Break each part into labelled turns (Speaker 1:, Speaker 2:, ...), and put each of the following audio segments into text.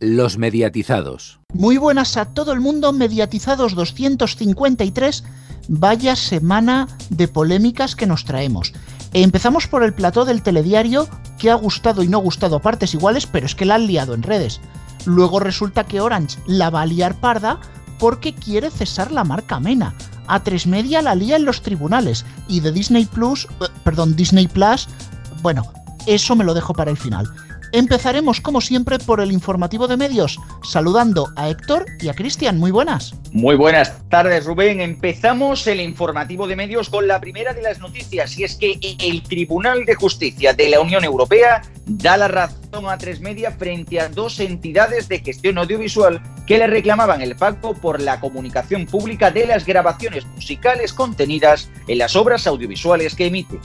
Speaker 1: Los mediatizados.
Speaker 2: Muy buenas a todo el mundo, mediatizados 253. Vaya semana de polémicas que nos traemos. Empezamos por el plató del telediario, que ha gustado y no gustado a partes iguales, pero es que la han liado en redes. Luego resulta que Orange la va a liar parda porque quiere cesar la marca Mena. A tres media la lía en los tribunales y de Disney Plus, eh, perdón, Disney Plus, bueno, eso me lo dejo para el final. Empezaremos, como siempre, por el informativo de medios, saludando a Héctor y a Cristian. Muy buenas.
Speaker 3: Muy buenas tardes, Rubén. Empezamos el informativo de medios con la primera de las noticias, y es que el Tribunal de Justicia de la Unión Europea da la razón a Tres Media frente a dos entidades de gestión audiovisual que le reclamaban el pago por la comunicación pública de las grabaciones musicales contenidas en las obras audiovisuales que emite.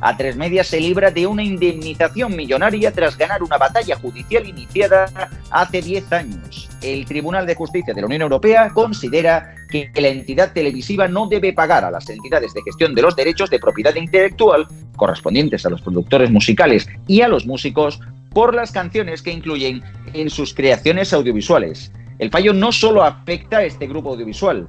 Speaker 3: A3 Media se libra de una indemnización millonaria tras ganar una batalla judicial iniciada hace 10 años. El Tribunal de Justicia de la Unión Europea considera que la entidad televisiva no debe pagar a las entidades de gestión de los derechos de propiedad intelectual correspondientes a los productores musicales y a los músicos por las canciones que incluyen en sus creaciones audiovisuales. El fallo no solo afecta a este grupo audiovisual,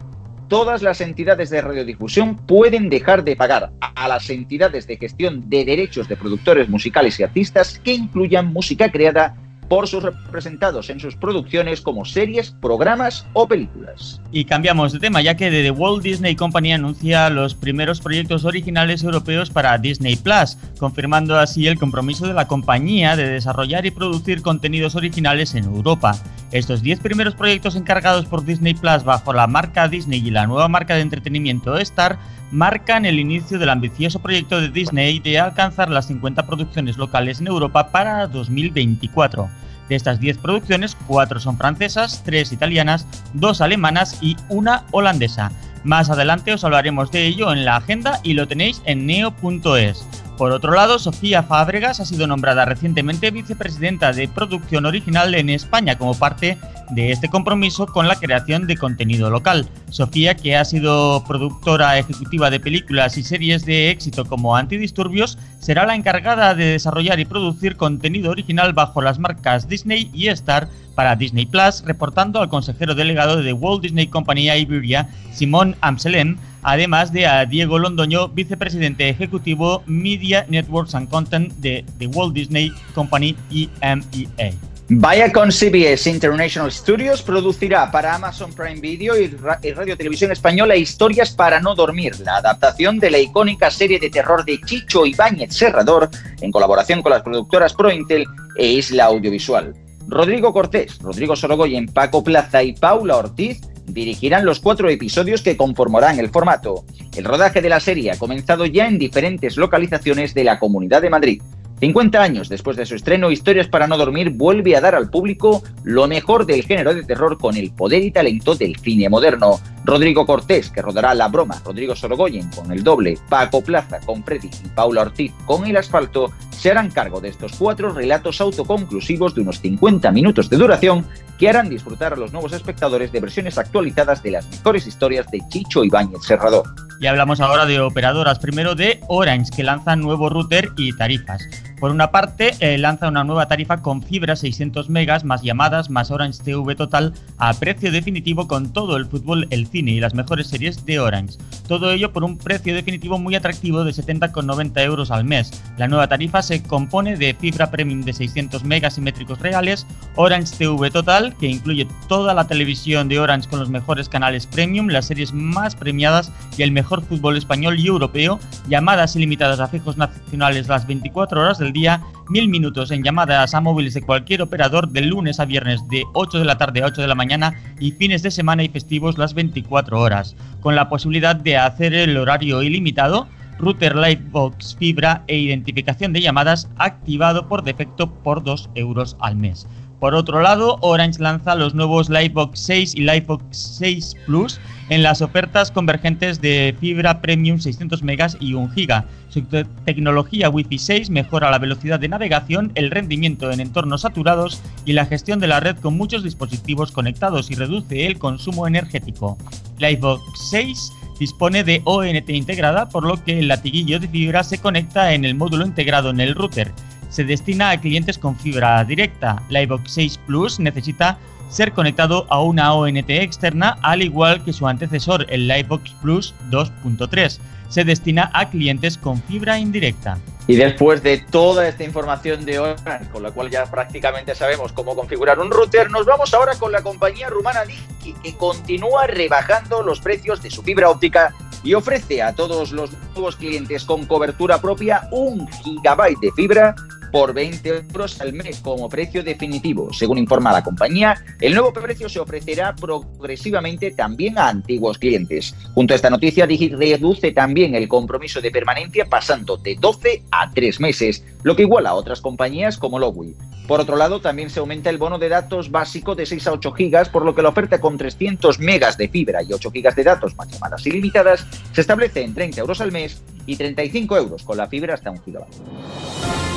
Speaker 3: todas las entidades de radiodifusión pueden dejar de pagar a las entidades de gestión de derechos de productores musicales y artistas que incluyan música creada por sus representados en sus producciones como series, programas o películas.
Speaker 4: Y cambiamos de tema ya que The Walt Disney Company anuncia los primeros proyectos originales europeos para Disney Plus, confirmando así el compromiso de la compañía de desarrollar y producir contenidos originales en Europa. Estos 10 primeros proyectos encargados por Disney Plus bajo la marca Disney y la nueva marca de entretenimiento Star marcan el inicio del ambicioso proyecto de Disney de alcanzar las 50 producciones locales en Europa para 2024. De estas 10 producciones, 4 son francesas, 3 italianas, 2 alemanas y una holandesa. Más adelante os hablaremos de ello en la agenda y lo tenéis en neo.es. Por otro lado, Sofía Fábregas ha sido nombrada recientemente vicepresidenta de producción original en España como parte de este compromiso con la creación de contenido local. Sofía, que ha sido productora ejecutiva de películas y series de éxito como Antidisturbios, será la encargada de desarrollar y producir contenido original bajo las marcas Disney y Star para Disney Plus, reportando al consejero delegado de Walt Disney Company Iberia, Simón Amselem, además de a Diego Londoño, vicepresidente ejecutivo Media Networks and Content de The Walt Disney Company EMEA.
Speaker 3: Viacom CBS International Studios producirá para Amazon Prime Video y, Radio Televisión Española Historias para no dormir, la adaptación de la icónica serie de terror de Chicho Ibáñez Serrador, en colaboración con las productoras ProIntel e Isla Audiovisual. Rodrigo Cortés, Rodrigo Sorogoyen, Paco Plaza y Paula Ortiz dirigirán los cuatro episodios que conformarán el formato. El rodaje de la serie ha comenzado ya en diferentes localizaciones de la Comunidad de Madrid. 50 años después de su estreno, Historias para no dormir vuelve a dar al público lo mejor del género de terror con el poder y talento del cine moderno. Rodrigo Cortés, que rodará La Broma, Rodrigo Sorogoyen con El Doble, Paco Plaza con Freddy y Paula Ortiz con El Asfalto, se harán cargo de estos cuatro relatos autoconclusivos de unos 50 minutos de duración que harán disfrutar a los nuevos espectadores de versiones actualizadas de las mejores historias de Chicho Ibáñez Serrador.
Speaker 4: Y hablamos ahora de operadoras, primero de Orange, que lanza nuevo router y tarifas. Por una parte, eh, lanza una nueva tarifa con fibra 600 megas, más llamadas, más Orange TV total, a precio definitivo con todo el fútbol, el cine y las mejores series de Orange. Todo ello por un precio definitivo muy atractivo de 70,90 euros al mes. La nueva tarifa se compone de fibra premium de 600 megas simétricos reales, Orange TV total, que incluye toda la televisión de Orange con los mejores canales premium, las series más premiadas y el mejor fútbol español y europeo, llamadas ilimitadas a fijos nacionales las 24 horas del día, mil minutos en llamadas a móviles de cualquier operador de lunes a viernes de 8 de la tarde a 8 de la mañana y fines de semana y festivos las 24 horas, con la posibilidad de hacer el horario ilimitado router Livebox fibra e identificación de llamadas activado por defecto por 2 euros al mes. Por otro lado, Orange lanza los nuevos Livebox 6 y Livebox 6 Plus en las ofertas convergentes de fibra premium 600 megas y 1 giga. Su tecnología Wi-Fi 6 mejora la velocidad de navegación, el rendimiento en entornos saturados y la gestión de la red con muchos dispositivos conectados y reduce el consumo energético. Livebox 6 dispone de ONT integrada, por lo que el latiguillo de fibra se conecta en el módulo integrado en el router se destina a clientes con fibra directa. La iVox 6 Plus necesita ser conectado a una ONT externa, al igual que su antecesor, el Livebox Plus 2.3. Se destina a clientes con fibra indirecta.
Speaker 3: Y después de toda esta información de Orange, con la cual ya prácticamente sabemos cómo configurar un router, nos vamos ahora con la compañía rumana Digi, que continúa rebajando los precios de su fibra óptica y ofrece a todos los nuevos clientes con cobertura propia un gigabyte de fibra por 20 euros al mes como precio definitivo. Según informa la compañía, el nuevo precio se ofrecerá progresivamente también a antiguos clientes. Junto a esta noticia, reduce también el compromiso de permanencia pasando de 12 a 3 meses, lo que iguala a otras compañías como Lowy. Por otro lado, también se aumenta el bono de datos básico de 6 a 8 gigas, por lo que la oferta con 300 megas de fibra y 8 gigas de datos más llamadas ilimitadas se establece en 30 euros al mes y 35 euros con la fibra hasta un gigabyte.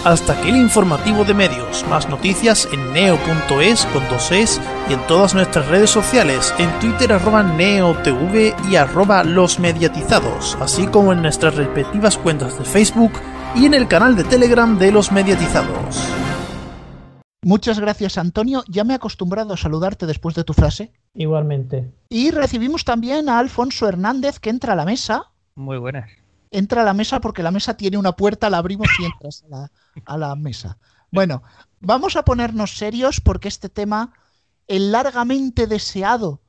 Speaker 5: Hasta aquí el informativo de medios. Más noticias en neo.es con dos es y en todas nuestras redes sociales, en Twitter arroba neotv y arroba los mediatizados, así como en nuestras respectivas cuentas de Facebook y en el canal de Telegram de los mediatizados.
Speaker 2: Muchas gracias Antonio, ya me he acostumbrado a saludarte después de tu frase.
Speaker 6: Igualmente.
Speaker 2: Y recibimos también a Alfonso Hernández que entra a la mesa.
Speaker 7: Muy buenas
Speaker 2: entra a la mesa porque la mesa tiene una puerta, la abrimos y entras a la, mesa. Bueno, vamos a ponernos serios porque este tema, el largamente deseado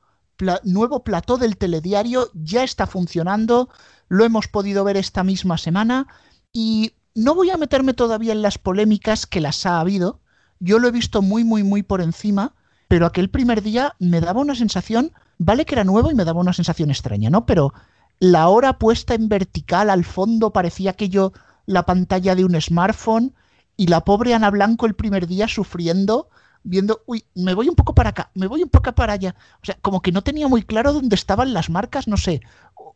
Speaker 2: nuevo plató del telediario, ya está funcionando, lo hemos podido ver esta misma semana y no voy a meterme todavía en las polémicas que las ha habido, yo lo he visto muy, muy, muy por encima, pero aquel primer día me daba una sensación, vale que era nuevo y me daba una sensación extraña, ¿no? Pero la hora puesta en vertical al fondo parecía aquello la pantalla de un smartphone y la pobre Ana Blanco el primer día sufriendo viendo, uy, me voy un poco para acá, me voy un poco para allá. O sea, como que no tenía muy claro dónde estaban las marcas, no sé.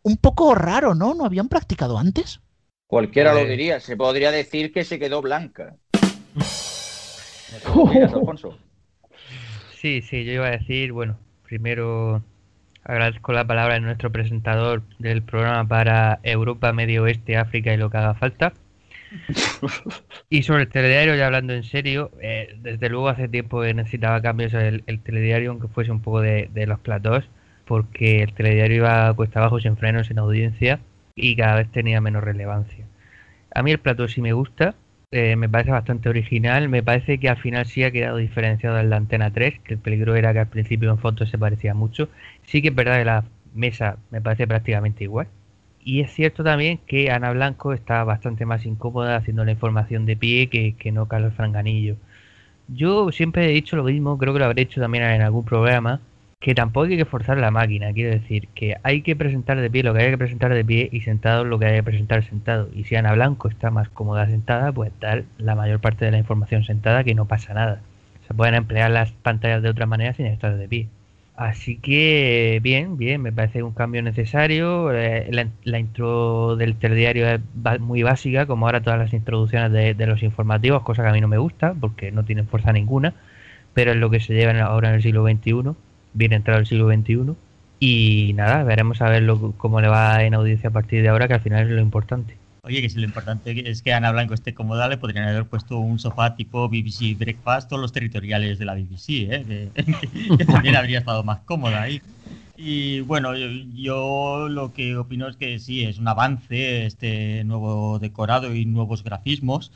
Speaker 2: Un poco raro, ¿no? ¿No habían practicado antes?
Speaker 3: Cualquiera lo diría, se podría decir que se quedó blanca.
Speaker 7: Sí, sí, yo iba a decir, bueno, primero Agradezco la palabra de nuestro presentador del programa para Europa, Medio Oeste, África y lo que haga falta. y sobre el telediario, ya hablando en serio, eh, desde luego hace tiempo que necesitaba cambios el, el telediario, aunque fuese un poco de, los platós, porque el telediario iba a cuesta abajo, sin frenos, en audiencia y cada vez tenía menos relevancia. A mí el plató sí me gusta, eh, me parece bastante original. Me parece que al final sí ha quedado diferenciado en la antena 3, que el peligro era que al principio en fotos se parecía mucho. Sí que es verdad que la mesa me parece prácticamente igual. Y es cierto también que Ana Blanco está bastante más incómoda haciendo la información de pie que, que no Carlos Franganillo. Yo siempre he dicho lo mismo, creo que lo habré hecho también en algún programa, que tampoco hay que forzar la máquina, quiero decir que hay que presentar de pie lo que hay que presentar de pie y sentado lo que hay que presentar sentado. Y si Ana Blanco está más cómoda sentada, pues dar la mayor parte de la información sentada que no pasa nada. Se pueden emplear las pantallas de otra manera sin estar de pie. Así que bien, bien, me parece un cambio necesario. Eh, la, intro del telediario es muy básica, como ahora todas las introducciones de, de los informativos, cosa que a mí no me gusta porque no tienen fuerza ninguna, pero es lo que se lleva ahora en el siglo XXI viene entrado el siglo XXI. Y nada, veremos a ver cómo le va en audiencia a partir de ahora, que al final es lo importante.
Speaker 4: Oye, que si lo importante es que Ana Blanco esté cómoda, le podrían haber puesto un sofá tipo BBC Breakfast o los territoriales de la BBC, ¿eh? que, también habría estado más cómoda ahí. Y bueno, yo, lo que opino es que sí, es un avance este nuevo decorado y nuevos grafismos.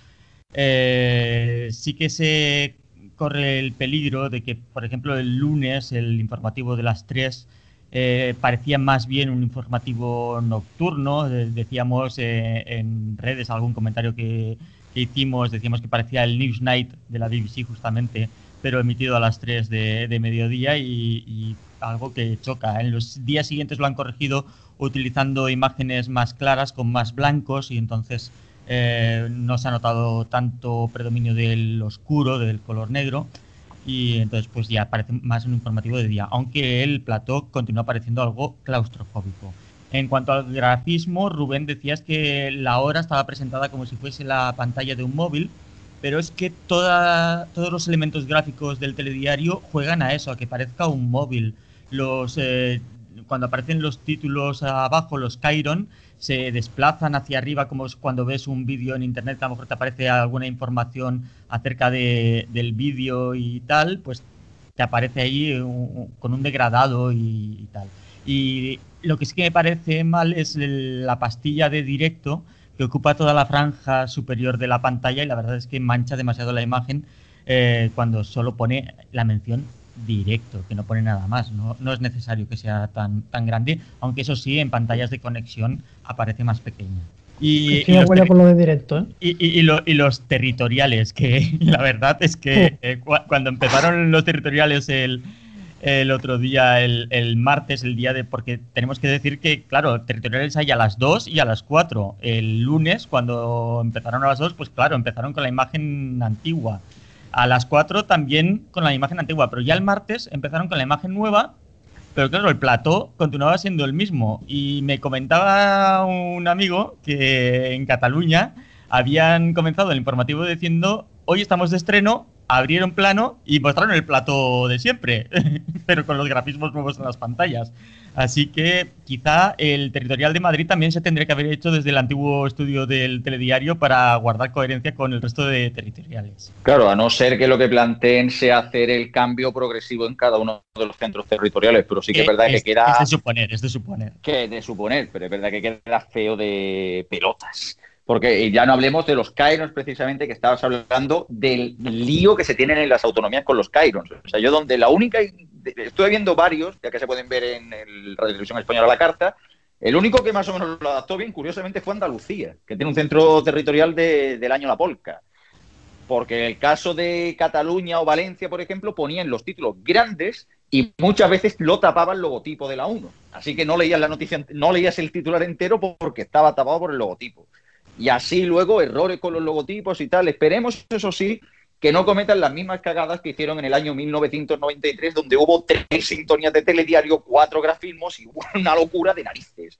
Speaker 4: Eh, sí que se corre el peligro de que, por ejemplo, el lunes, el informativo de las 3, eh, parecía más bien un informativo nocturno. decíamos eh, en redes algún comentario que, hicimos, decíamos que parecía el News Night de la BBC justamente, pero emitido a las 3 de, mediodía y, algo que choca. En los días siguientes lo han corregido utilizando imágenes más claras, con más blancos y entonces eh, no se ha notado tanto predominio del oscuro, del color negro, y entonces pues ya parece más un informativo de día, aunque el plató continúa pareciendo algo claustrofóbico. En cuanto al grafismo, Rubén decías que la hora estaba presentada como si fuese la pantalla de un móvil, pero es que todos los elementos gráficos del telediario juegan a eso, a que parezca un móvil. Los, eh, cuando aparecen los títulos abajo, los Chiron, se desplazan hacia arriba, como cuando ves un vídeo en internet, a lo mejor te aparece alguna información acerca del vídeo y tal, pues te aparece ahí con un degradado y, tal. Y lo que sí que me parece mal es la pastilla de directo que ocupa toda la franja superior de la pantalla y la verdad es que mancha demasiado la imagen eh, cuando solo pone la mención directo, que no pone nada más. No, no, es necesario que sea tan, tan grande, aunque eso sí, en pantallas de conexión aparece más pequeña.
Speaker 6: Y, y, los por lo de directo, ¿eh?
Speaker 4: y, y, los territoriales, que la verdad es que eh, cuando empezaron los territoriales el, el otro día, el, el, martes, el día de. Porque tenemos que decir que, claro, territoriales hay a las 2 y a las 4. El lunes, cuando empezaron a las 2, pues claro, empezaron con la imagen antigua. A las 4 también con la imagen antigua, pero ya el martes empezaron con la imagen nueva, pero claro, el plató continuaba siendo el mismo. Y me comentaba un amigo que en Cataluña habían comenzado el informativo diciendo, hoy estamos de estreno, abrieron plano y mostraron el plato de siempre, pero con los grafismos nuevos en las pantallas. Así que quizá el territorial de Madrid también se tendría que haber hecho desde el antiguo estudio del telediario para guardar coherencia con el resto de territoriales.
Speaker 3: Claro, a no ser que lo que planteen sea hacer el cambio progresivo en cada uno de los centros territoriales, pero sí que es verdad que queda...
Speaker 4: Es de suponer, es de suponer.
Speaker 3: Que de suponer, pero es verdad que queda feo de pelotas. Porque ya no hablemos de los Cairons precisamente, que estabas hablando del lío que se tienen en las autonomías con los Cairons. O sea, yo donde la única estuve viendo varios, ya que se pueden ver en el Radio Televisión Española la carta. El único que más o menos lo adaptó bien, curiosamente, fue Andalucía, que tiene un centro territorial del año La Polca. Porque el caso de Cataluña o Valencia, por ejemplo, ponían los títulos grandes y muchas veces lo tapaban el logotipo de la 1. Así que no leías la noticia, no leías el titular entero porque estaba tapado por el logotipo. Y así luego errores con los logotipos y tal. Esperemos, eso sí, que no cometan las mismas cagadas que hicieron en el año 1993, donde hubo tres sintonías de telediario, cuatro grafismos y una locura de narices.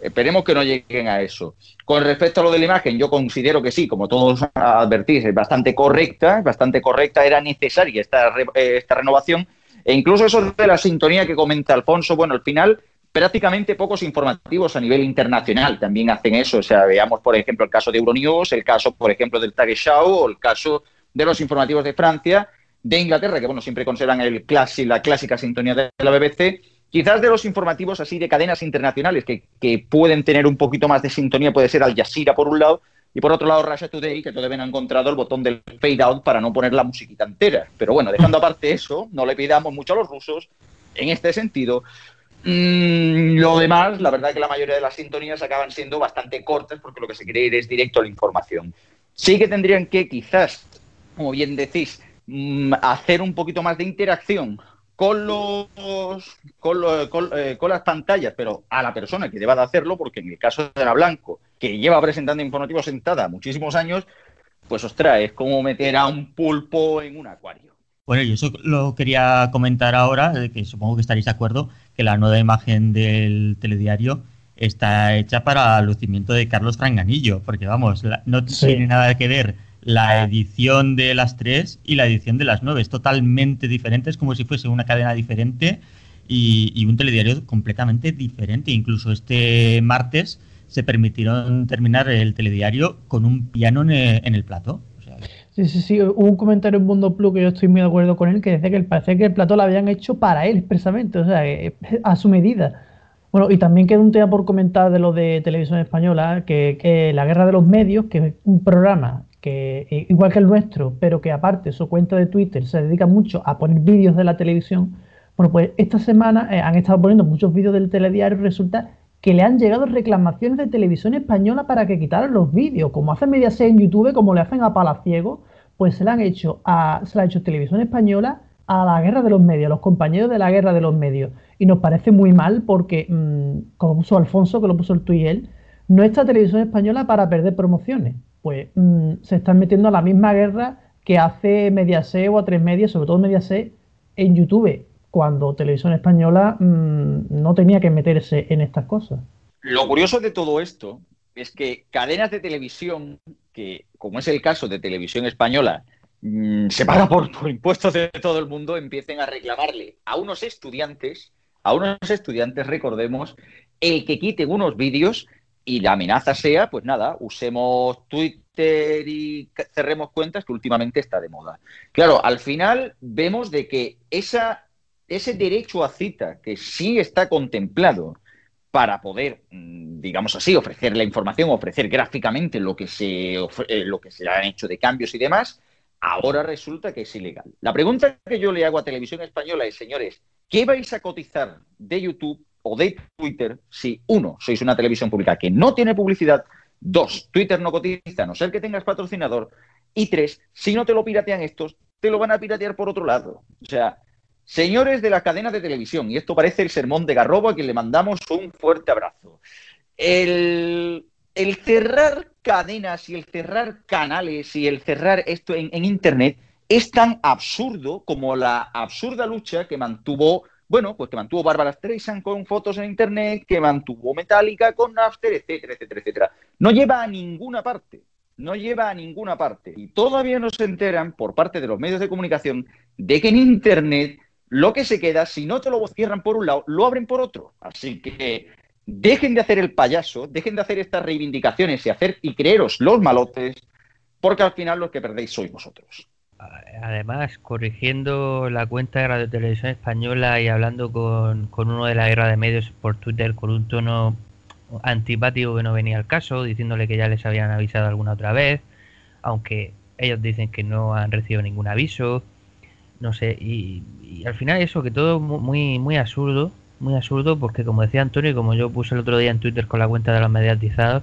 Speaker 3: Esperemos que no lleguen a eso. Con respecto a lo de la imagen, yo considero que sí, como todos advertís, es bastante correcta, bastante correcta, era necesaria esta, eh, esta renovación. E incluso eso de la sintonía que comenta Alfonso, bueno, al final prácticamente pocos informativos a nivel internacional también hacen eso. O sea, veamos, por ejemplo, el caso de Euronews, el caso, por ejemplo, del Tagesschau o el caso de los informativos de Francia, de Inglaterra, que bueno, siempre conservan el la clásica sintonía de la BBC, quizás de los informativos así de cadenas internacionales que, pueden tener un poquito más de sintonía, puede ser Al Jazeera por un lado, y por otro lado Russia Today, que todavía no ha encontrado el botón del fade out para no poner la musiquita entera. Pero bueno, dejando aparte eso, no le pidamos mucho a los rusos en este sentido. Mm, lo demás, la verdad que la mayoría de las sintonías acaban siendo bastante cortas porque lo que se quiere ir es directo a la información. Sí que tendrían que quizás como bien decís, mm, hacer un poquito más de interacción con los con, eh, con, las pantallas, pero a la persona que deba de hacerlo, porque en el caso de la Blanco, que lleva presentando informativos sentada muchísimos años, pues ostras, es como meter a un pulpo en un acuario.
Speaker 4: Bueno, y eso lo quería comentar ahora, que supongo que estaréis de acuerdo, que la nueva imagen del telediario está hecha para el lucimiento de Carlos Franganillo, porque vamos, no tiene nada que ver la edición de las tres y la edición de las nueve. Es totalmente diferente, es como si fuese una cadena diferente y, un telediario completamente diferente. Incluso este martes se permitieron terminar el telediario con un piano en, el plato.
Speaker 6: Sí, sí, sí. Hubo un comentario en Mundo Plus que yo estoy muy de acuerdo con él, que decía que parece que el plato lo habían hecho para él expresamente, o sea, a su medida. Bueno, y también queda un tema por comentar de lo de televisión española, que, que La Guerra de los Medios, que es un programa que eh, igual que el nuestro, pero que aparte su cuenta de Twitter se dedica mucho a poner vídeos de la televisión, bueno, pues esta semana eh, han estado poniendo muchos vídeos del telediario y resulta que le han llegado reclamaciones de televisión española para que quitaran los vídeos, como hace Mediaset en YouTube, como le hacen a Palaciego, pues se le han hecho a, se le ha hecho televisión española a la guerra de los medios, a los compañeros de la guerra de los medios. Y nos parece muy mal porque, mm, como puso Alfonso, que lo puso el tuit él, no está televisión española para perder promociones pues mm, se están metiendo a la misma guerra que hace Mediaset o a tres medias, sobre todo Mediaset, en YouTube, cuando Televisión Española mm, no tenía que meterse en estas cosas.
Speaker 3: Lo curioso de todo esto es que cadenas de televisión, que como es el caso de Televisión Española, mm, se paga por, por impuestos de todo el mundo, empiecen a reclamarle a unos estudiantes a unos estudiantes, recordemos, el que quiten unos vídeos y la amenaza sea, pues nada, usemos Twitter y cerremos cuentas que últimamente está de moda. Claro, al final vemos de que esa, ese derecho a cita que sí está contemplado para poder, mm, digamos así, ofrecer la información, ofrecer gráficamente lo que se, eh, lo que se han hecho de cambios y demás, ahora resulta que es ilegal. La pregunta que yo le hago a Televisión Española es, señores, ¿qué vais a cotizar de YouTube o de Twitter si, uno, sois una televisión pública que no tiene publicidad, dos, Twitter no cotiza, a no ser que tengas patrocinador, y tres, si no te lo piratean estos, te lo van a piratear por otro lado. O sea, señores de las cadenas de televisión, y esto parece el sermón de Garrobo a quien le mandamos un fuerte abrazo. El, cerrar cadenas y el cerrar canales y el cerrar esto en Internet es tan absurdo como la absurda lucha que mantuvo bueno, pues que mantuvo Bárbara Streisand con fotos en internet, que mantuvo Metallica con Napster, etcétera, etcétera, etcétera. No lleva a ninguna parte, no lleva a ninguna parte. Y todavía no se enteran por parte de los medios de comunicación de que en internet lo que se queda, si no te lo cierran por un lado, lo abren por otro. Así que dejen de hacer el payaso, dejen de hacer estas reivindicaciones y hacer y creeros los malotes, porque al final los que perdéis sois vosotros
Speaker 7: además, corrigiendo la cuenta de Radio Televisión Española y hablando con, uno de la guerra de medios por Twitter con un tono antipático que no venía al caso, diciéndole que ya les habían avisado alguna otra vez, aunque ellos dicen que no han recibido ningún aviso, no sé, y, al final eso, que todo muy, muy absurdo, muy absurdo, porque como decía Antonio y como yo puse el otro día en Twitter con la cuenta de los mediatizados,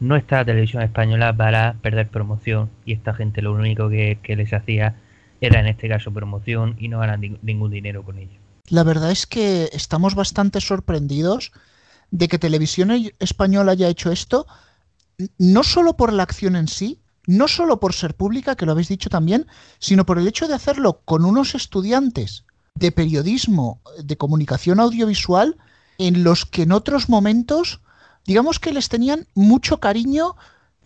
Speaker 7: no está la televisión española para perder promoción y esta gente lo único que, les hacía era en este caso promoción y no ganan ningún dinero con ello.
Speaker 2: La verdad es que estamos bastante sorprendidos de que Televisión Española haya hecho esto, no solo por la acción en sí, no solo por ser pública, que lo habéis dicho también, sino por el hecho de hacerlo con unos estudiantes de periodismo, de comunicación audiovisual, en los que en otros momentos digamos que les tenían mucho cariño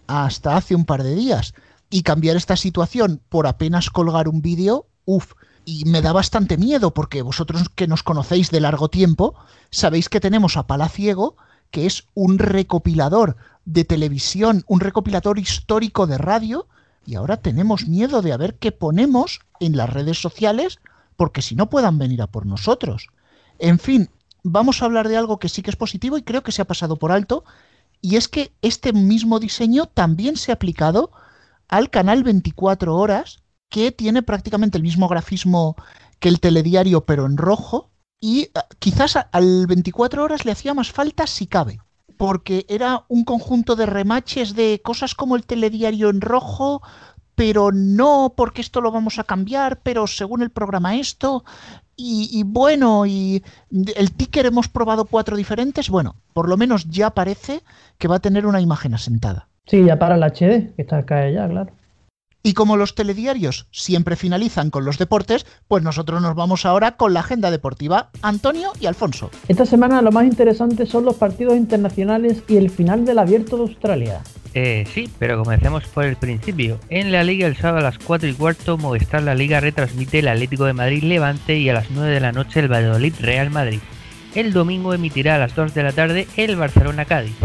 Speaker 2: hasta hace un par de días. Y cambiar esta situación por apenas colgar un vídeo, uff, y me da bastante miedo porque vosotros que nos conocéis de largo tiempo, sabéis que tenemos a Palaciego, que es un recopilador de televisión, un recopilador histórico de radio, y ahora tenemos miedo de a ver qué ponemos en las redes sociales, porque si no puedan venir a por nosotros. En fin, vamos a hablar de algo que sí que es positivo y creo que se ha pasado por alto, y es que este mismo diseño también se ha aplicado al canal 24 horas, que tiene prácticamente el mismo grafismo que el telediario, pero en rojo, y ah, quizás al 24 horas le hacía más falta si cabe, porque era un conjunto de remaches de cosas como el telediario en rojo, pero no porque esto lo vamos a cambiar, pero según el programa esto, y, bueno, y el ticker hemos probado cuatro diferentes. Bueno, por lo menos ya parece que va a tener una imagen asentada.
Speaker 6: Sí, ya para el HD, que está acá ya, claro.
Speaker 2: Y como los telediarios siempre finalizan con los deportes, pues nosotros nos vamos ahora con la agenda deportiva. Antonio y Alfonso.
Speaker 6: Esta semana lo más interesante son los partidos internacionales y el final del Abierto de Australia.
Speaker 7: Eh, sí, pero comencemos por el principio. En la Liga el sábado a las 4 y cuarto Movistar La Liga retransmite el Atlético de Madrid Levante y a las 9 de la noche el Valladolid Real Madrid. El domingo emitirá a las 2 de la tarde el Barcelona Cádiz.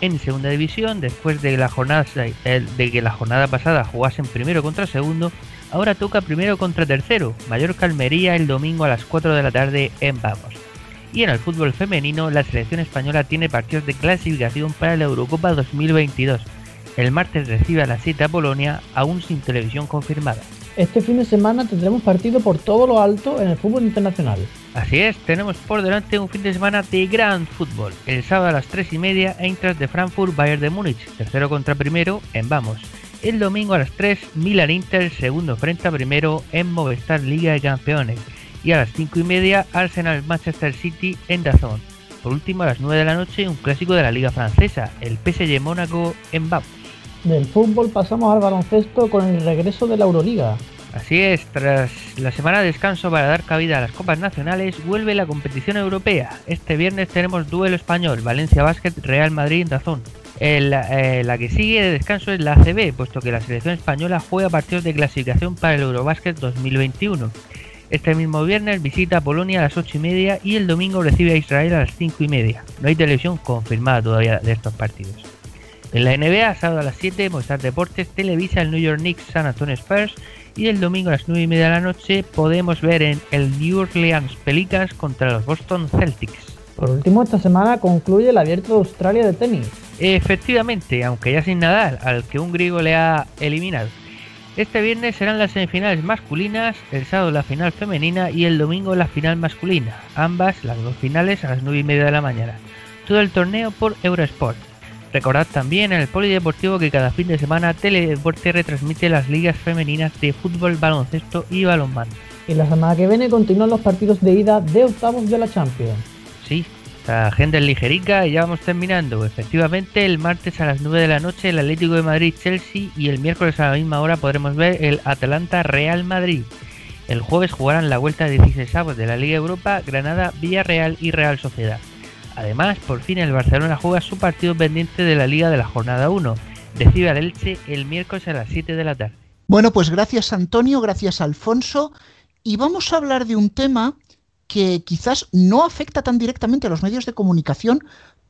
Speaker 7: En segunda división, después de, la jornada, que la jornada pasada jugasen primero contra segundo, ahora toca primero contra tercero, Mallorca Almería el domingo a las 4 de la tarde en Vamos. Y en el fútbol femenino, la selección española tiene partidos de clasificación para la Eurocopa 2022. El martes recibe a la cita a Polonia, aún sin televisión confirmada.
Speaker 6: Este fin de semana tendremos partido por todo lo alto en el fútbol internacional.
Speaker 7: Así es, tenemos por delante un fin de semana de gran fútbol. El sábado a las 3 y media, Eintracht de Frankfurt, Bayern de Múnich, tercero contra primero en Vamos. El domingo a las 3, Milan Inter, segundo frente a primero en Movistar Liga de Campeones y a las 5 y media Arsenal Manchester City en Dazón. Por último, a las 9 de la noche, un clásico de la Liga Francesa, el PSG Mónaco en Bab.
Speaker 6: Del fútbol pasamos al baloncesto con el regreso de la Euroliga.
Speaker 7: Así es, tras la semana de descanso para dar cabida a las copas nacionales, vuelve la competición europea. Este viernes tenemos duelo español, Valencia Basket, Real Madrid Dazón. Eh, la que sigue de descanso es la ACB, puesto que la selección española juega partidos de clasificación para el Eurobasket 2021. Este mismo viernes visita a Polonia a las 8 y media y el domingo recibe a Israel a las 5 y media. No hay televisión confirmada todavía de estos partidos. En la NBA, sábado a las 7, Movistar Deportes televisa el New York Knicks San Antonio Spurs y el domingo a las 9 y media de la noche podemos ver en el New Orleans Pelicans contra los Boston Celtics.
Speaker 6: Por último, esta semana concluye el Abierto de Australia de tenis.
Speaker 7: Efectivamente, aunque ya sin nadar, al que un griego le ha eliminado. Este viernes serán las semifinales masculinas, el sábado la final femenina y el domingo la final masculina, ambas las dos finales a las 9 y media de la mañana. Todo el torneo por Eurosport. Recordad también en el polideportivo que cada fin de semana Teledeporte retransmite las ligas femeninas de fútbol, baloncesto y balonmano.
Speaker 6: Y la semana que viene continúan los partidos de ida de octavos de la Champions.
Speaker 7: Sí, la agenda es ligerica y ya vamos terminando. Efectivamente, el martes a las 9 de la noche el Atlético de Madrid-Chelsea y el miércoles a la misma hora podremos ver el Atalanta-Real Madrid. El jueves jugarán la vuelta de 16 avos de la Liga Europa, Granada, Villarreal y Real Sociedad. Además, por fin el Barcelona juega su partido pendiente de la Liga de la jornada 1. Recibe al Elche el miércoles a las 7 de la tarde.
Speaker 2: Bueno, pues gracias Antonio, gracias Alfonso. Y vamos a hablar de un tema que quizás no afecta tan directamente a los medios de comunicación,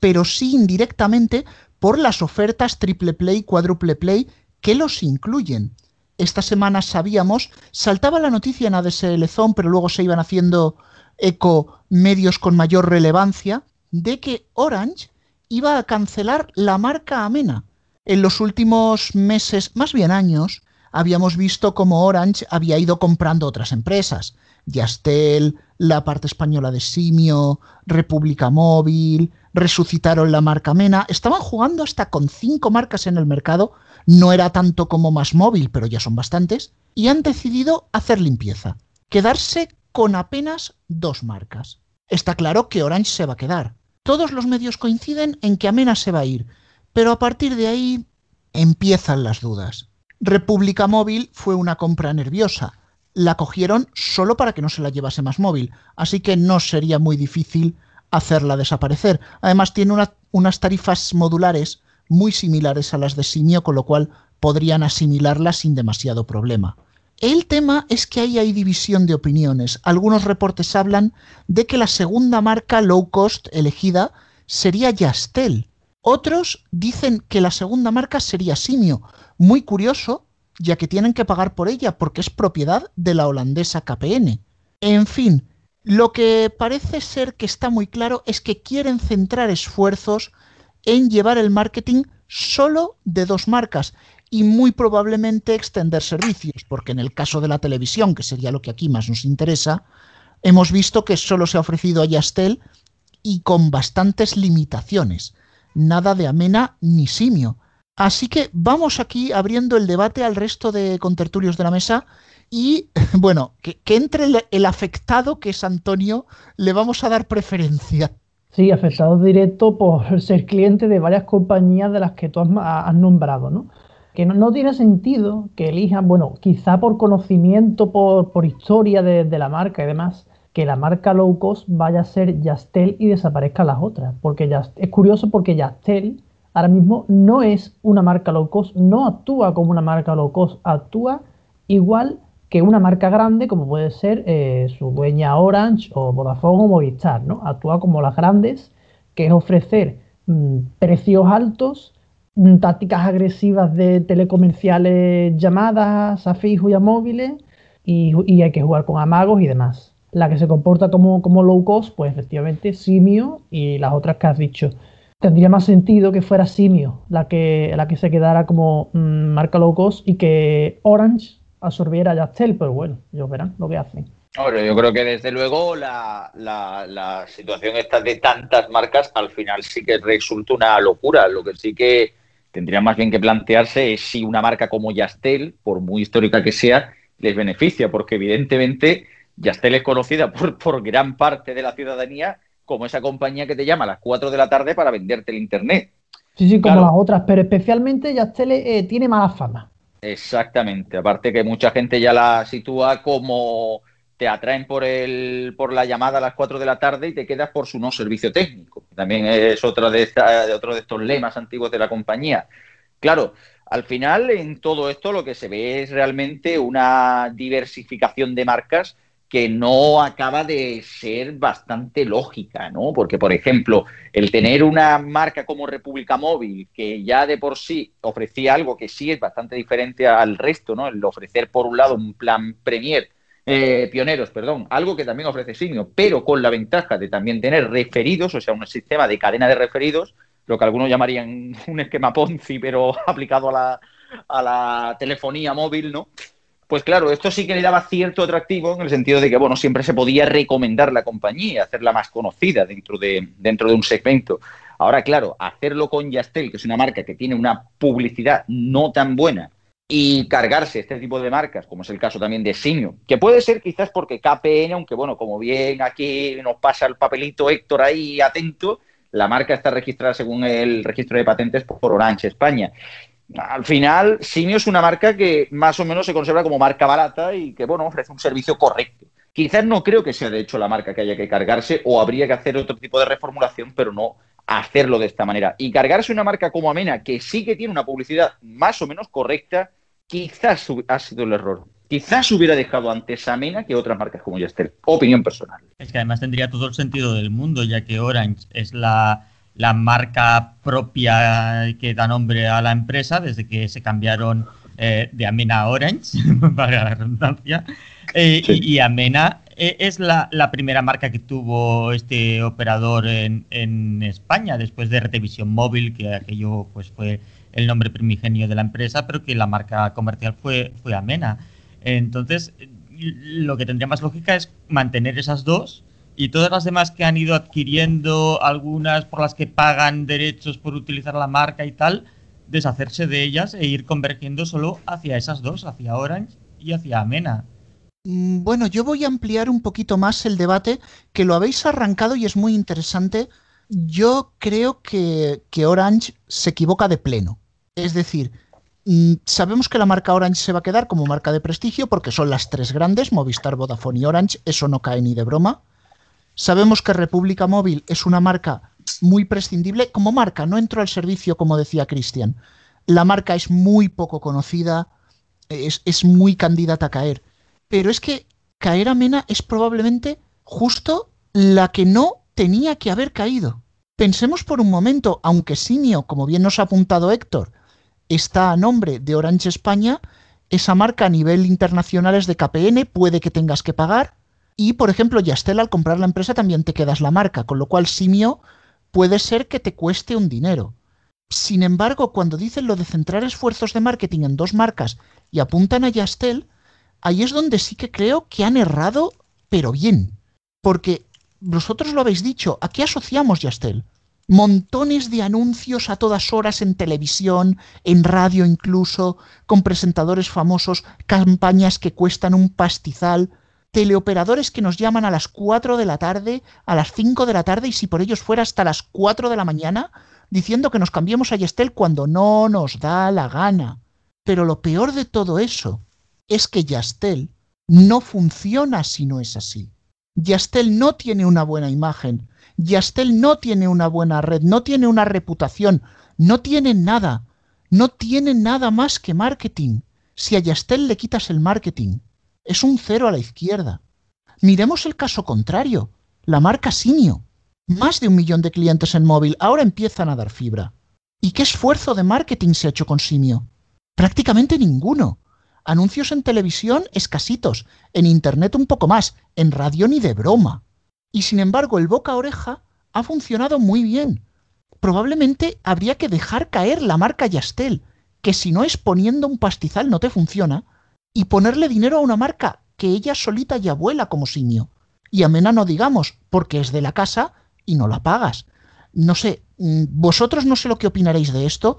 Speaker 2: pero sí indirectamente por las ofertas triple play, cuádruple play que los incluyen. Esta semana sabíamos, saltaba la noticia en ADSL pero luego se iban haciendo eco medios con mayor relevancia, de que Orange iba a cancelar la marca Amena. En los últimos meses, más bien años, habíamos visto cómo Orange había ido comprando otras empresas. Yastel, la parte española de Simio, República Móvil, resucitaron la marca Mena, estaban jugando hasta con cinco marcas en el mercado, no era tanto como más móvil, pero ya son bastantes, y han decidido hacer limpieza, quedarse con apenas dos marcas. Está claro que Orange se va a quedar. Todos los medios coinciden en que Amena se va a ir, pero a partir de ahí empiezan las dudas. República Móvil fue una compra nerviosa, la cogieron solo para que no se la llevase más móvil, así que no sería muy difícil hacerla desaparecer. Además tiene unas tarifas modulares muy similares a las de Simio, con lo cual podrían asimilarla sin demasiado problema. El tema es que ahí hay división de opiniones. Algunos reportes hablan de que la segunda marca low cost elegida sería Yastel. Otros dicen que la segunda marca sería Simio. Muy curioso, ya que tienen que pagar por ella porque es propiedad de la holandesa KPN. En fin, lo que parece ser que está muy claro es que quieren centrar esfuerzos en llevar el marketing solo de dos marcas y muy probablemente extender servicios, porque en el caso de la televisión, que sería lo que aquí más nos interesa, hemos visto que solo se ha ofrecido a Yastel y con bastantes limitaciones. Nada de Amena ni Simio. Así que vamos aquí abriendo el debate al resto de contertulios de la mesa y, bueno, que, entre el, afectado, que es Antonio, le vamos a dar preferencia.
Speaker 6: Sí, afectado directo por ser cliente de varias compañías de las que tú has, nombrado, ¿no? Que no, tiene sentido que elijan, bueno, quizá por conocimiento, por, historia de, la marca y demás, que la marca low cost vaya a ser Yastel y desaparezcan las otras. Porque es curioso porque Yastel ahora mismo no es una marca low cost, no actúa como una marca low cost, actúa igual que una marca grande como puede ser eh, su dueña Orange o Vodafone o Movistar, ¿no? Actúa como las grandes, que es ofrecer mm, precios altos, tácticas agresivas de telecomerciales llamadas a fijo y a móviles y, hay que jugar con amagos y demás. La que se comporta como, como low cost, pues efectivamente Simio y las otras que has dicho tendría más sentido que fuera Simio la que, la que se quedara como mm, marca low cost y que Orange absorbiera a Yastel, pero bueno, ellos verán lo que hacen.
Speaker 3: Ahora, yo creo que desde luego la, la, situación esta de tantas marcas al final sí que resulta una locura. Lo que sí que tendría más bien que plantearse es si una marca como Yastel, por muy histórica que sea, les beneficia, porque evidentemente Yastel es conocida por, por gran parte de la ciudadanía como esa compañía que te llama a las 4 de la tarde para venderte el Internet.
Speaker 6: Sí, sí, como las otras, pero especialmente Yastel eh, tiene mala fama.
Speaker 3: Exactamente, aparte que mucha gente ya la sitúa como te atraen por el por la llamada a las 4 de la tarde y te quedas por su no servicio técnico. También es otro de, otro de estos lemas antiguos de la compañía. Claro, al final en todo esto lo que se ve es realmente una diversificación de marcas que no acaba de ser bastante lógica, ¿no? Porque, por ejemplo, el tener una marca como República Móvil, que ya de por sí ofrecía algo que sí es bastante diferente al resto, ¿no? El ofrecer, por un lado, un plan Premier, eh, pioneros, perdón, algo que también ofrece Simio, pero con la ventaja de también tener referidos, o sea, un sistema de cadena de referidos, lo que algunos llamarían un esquema Ponzi, pero aplicado a la, a la telefonía móvil, ¿no? Pues claro, esto sí que le daba cierto atractivo en el sentido de que, bueno, siempre se podía recomendar la compañía, hacerla más conocida dentro de, dentro de un segmento. Ahora, claro, hacerlo con Yastel, que es una marca que tiene una publicidad no tan buena, y cargarse este tipo de marcas, como es el caso también de Simio, que puede ser quizás porque KPN, aunque bueno, como bien aquí nos pasa el papelito Héctor ahí atento, la marca está registrada según el registro de patentes por Orange España al final, Simio es una marca que más o menos se conserva como marca barata y que, bueno, ofrece un servicio correcto. Quizás no creo que sea, de hecho, la marca que haya que cargarse o habría que hacer otro tipo de reformulación, pero no hacerlo de esta manera. Y cargarse una marca como Amena, que sí que tiene una publicidad más o menos correcta, quizás ha sido el error. Quizás hubiera dejado antes Amena que otras marcas como Yastel. Opinión personal.
Speaker 4: Es que además tendría todo el sentido del mundo, ya que Orange es la la marca propia que da nombre a la empresa desde que se cambiaron eh, de Amena a Orange, para la redundancia. Eh, y, Amena eh, es la, primera marca que tuvo este operador en, en, España, después de Retevisión Móvil, que aquello pues, fue el nombre primigenio de la empresa, pero que la marca comercial fue, fue Amena. Entonces, lo que tendría más lógica es mantener esas dos y todas las demás que han ido adquiriendo, algunas por las que pagan derechos por utilizar la marca y tal, deshacerse de ellas e ir convergiendo solo hacia esas dos, hacia Orange y hacia Amena.
Speaker 2: Mm, bueno, yo voy a ampliar un poquito más el debate, que lo habéis arrancado y es muy interesante. Yo creo que, Orange se equivoca de pleno. Es decir, mm, sabemos que la marca Orange se va a quedar como marca de prestigio porque son las tres grandes, Movistar, Vodafone y Orange, eso no cae ni de broma. Sabemos que República Móvil es una marca muy prescindible como marca, no entró al servicio como decía Cristian. La marca es muy poco conocida, es, muy candidata a caer. Pero es que caer a Mena es probablemente justo la que no tenía que haber caído. Pensemos por un momento, aunque Simio, como bien nos ha apuntado Héctor, está a nombre de Orange España, esa marca a nivel internacional es de KPN, puede que tengas que pagar, y, por ejemplo, Yastel al comprar la empresa también te quedas la marca, con lo cual Simio puede ser que te cueste un dinero. Sin embargo, cuando dicen lo de centrar esfuerzos de marketing en dos marcas y apuntan a Yastel, ahí es donde sí que creo que han errado, pero bien. Porque vosotros lo habéis dicho, ¿a qué asociamos Yastel? Montones de anuncios a todas horas en televisión, en radio incluso, con presentadores famosos, campañas que cuestan un pastizal teleoperadores que nos llaman a las 4 de la tarde, a las 5 de la tarde y si por ellos fuera hasta las 4 de la mañana, diciendo que nos cambiemos a Yastel cuando no nos da la gana. Pero lo peor de todo eso es que Yastel no funciona si no es así. Yastel no tiene una buena imagen, Yastel no tiene una buena red, no tiene una reputación, no tiene nada, no tiene nada más que marketing. Si a Yastel le quitas el marketing, es un cero a la izquierda. Miremos el caso contrario, la marca Simio. Más de un millón de clientes en móvil ahora empiezan a dar fibra. ¿Y qué esfuerzo de marketing se ha hecho con Simio? Prácticamente ninguno. Anuncios en televisión escasitos, en internet un poco más, en radio ni de broma. Y sin embargo el boca a oreja ha funcionado muy bien. Probablemente habría que dejar caer la marca Yastel, que si no es poniendo un pastizal no te funciona, y ponerle dinero a una marca que ella solita ya vuela como simio. Y a Mena no digamos, porque es de la casa y no la pagas. No sé, mm, vosotros no sé lo que opinaréis de esto,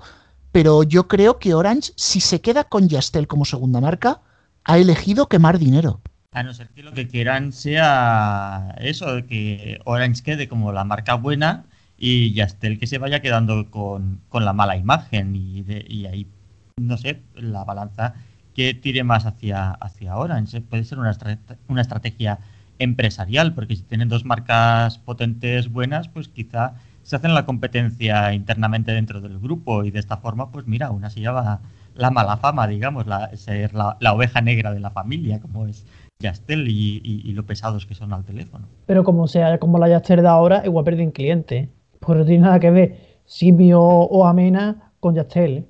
Speaker 2: pero yo creo que Orange, si se queda con Yastel como segunda marca, ha elegido quemar dinero.
Speaker 4: A no ser que lo que quieran sea eso, que Orange quede como la marca buena y Yastel que se vaya quedando con, la mala imagen y, y ahí, no sé, la balanza que tire más hacia, hacia Orange. Puede ser una, una estrategia empresarial, porque si tienen dos marcas potentes buenas, pues quizá se hacen la competencia internamente dentro del grupo y de esta forma, pues mira, una se lleva la mala fama, digamos, la, ser la, oveja negra de la familia, como es Yastel y, y- y lo pesados que son al teléfono.
Speaker 6: Pero como sea, como la Yaster de ahora, igual pierden clientes. Pues no tiene nada que ver Simio o Amena con Yastel.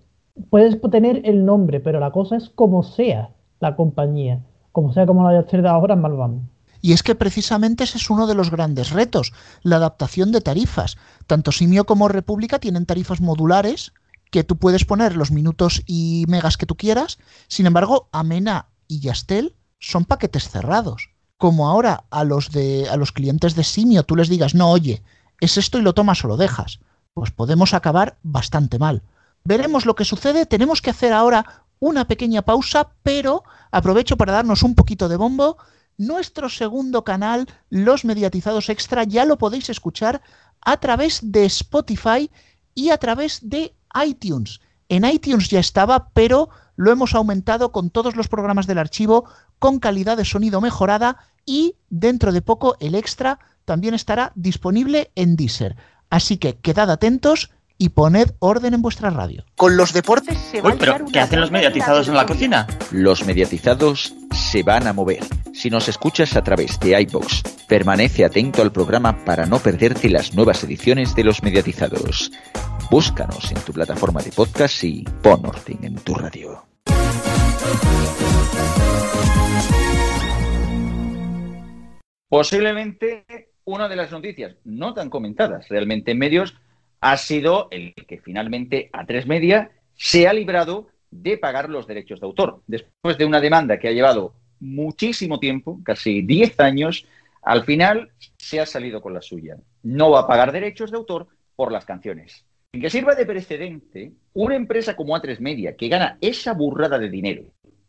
Speaker 6: Puedes tener el nombre, pero la cosa es como sea la compañía. Como sea como la Yaster de ahora, mal vamos.
Speaker 2: Y es que precisamente ese es uno de los grandes retos, la adaptación de tarifas. Tanto Simio como República tienen tarifas modulares que tú puedes poner los minutos y megas que tú quieras. Sin embargo, Amena y Yastel son paquetes cerrados. Como ahora a los de a los clientes de Simio tú les digas, "No, oye, es esto y lo tomas o lo dejas." Pues podemos acabar bastante mal. Veremos lo que sucede, tenemos que hacer ahora una pequeña pausa, pero aprovecho para darnos un poquito de bombo nuestro segundo canal, Los Mediatizados Extra, ya lo podéis escuchar a través de Spotify y a través de iTunes. En iTunes ya estaba, pero lo hemos aumentado con todos los programas del archivo, con calidad de sonido mejorada y dentro de poco el extra también estará disponible en Deezer. Así que quedad atentos y poned orden en vuestra radio. Con los deportes se va
Speaker 4: Uy,
Speaker 2: a
Speaker 4: pero ¿qué hacen los mediatizados en la cocina?
Speaker 3: Los mediatizados se van a mover. Si nos escuchas a través de iBox, permanece atento al programa para no perderte las nuevas ediciones de los mediatizados. Búscanos en tu plataforma de podcast y pon orden en tu radio. Posiblemente una de las noticias no tan comentadas realmente en medios ha sido el que finalmente A3 Media se ha librado de pagar los derechos de autor. Después de una demanda que ha llevado muchísimo tiempo, casi 10 años, al final se ha salido con la suya. No va a pagar derechos de autor por las canciones. En que sirva de precedente, una empresa como A3 Media, que gana esa burrada de dinero,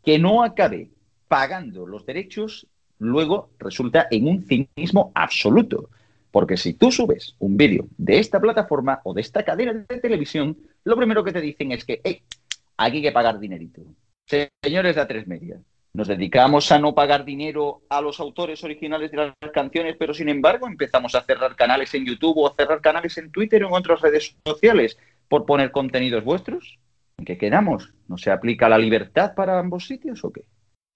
Speaker 3: que no acabe pagando los derechos, luego resulta en un cinismo absoluto. Porque si tú subes un vídeo de esta plataforma o de esta cadena de televisión, lo primero que te dicen es que, hey, aquí hay que pagar dinerito. Señores de A3 Media, nos dedicamos a no pagar dinero a los autores originales de las canciones, pero sin embargo empezamos a cerrar canales en YouTube o a cerrar canales en Twitter o en otras redes sociales por poner contenidos vuestros. ¿En qué quedamos? ¿No se aplica la libertad para ambos sitios o qué?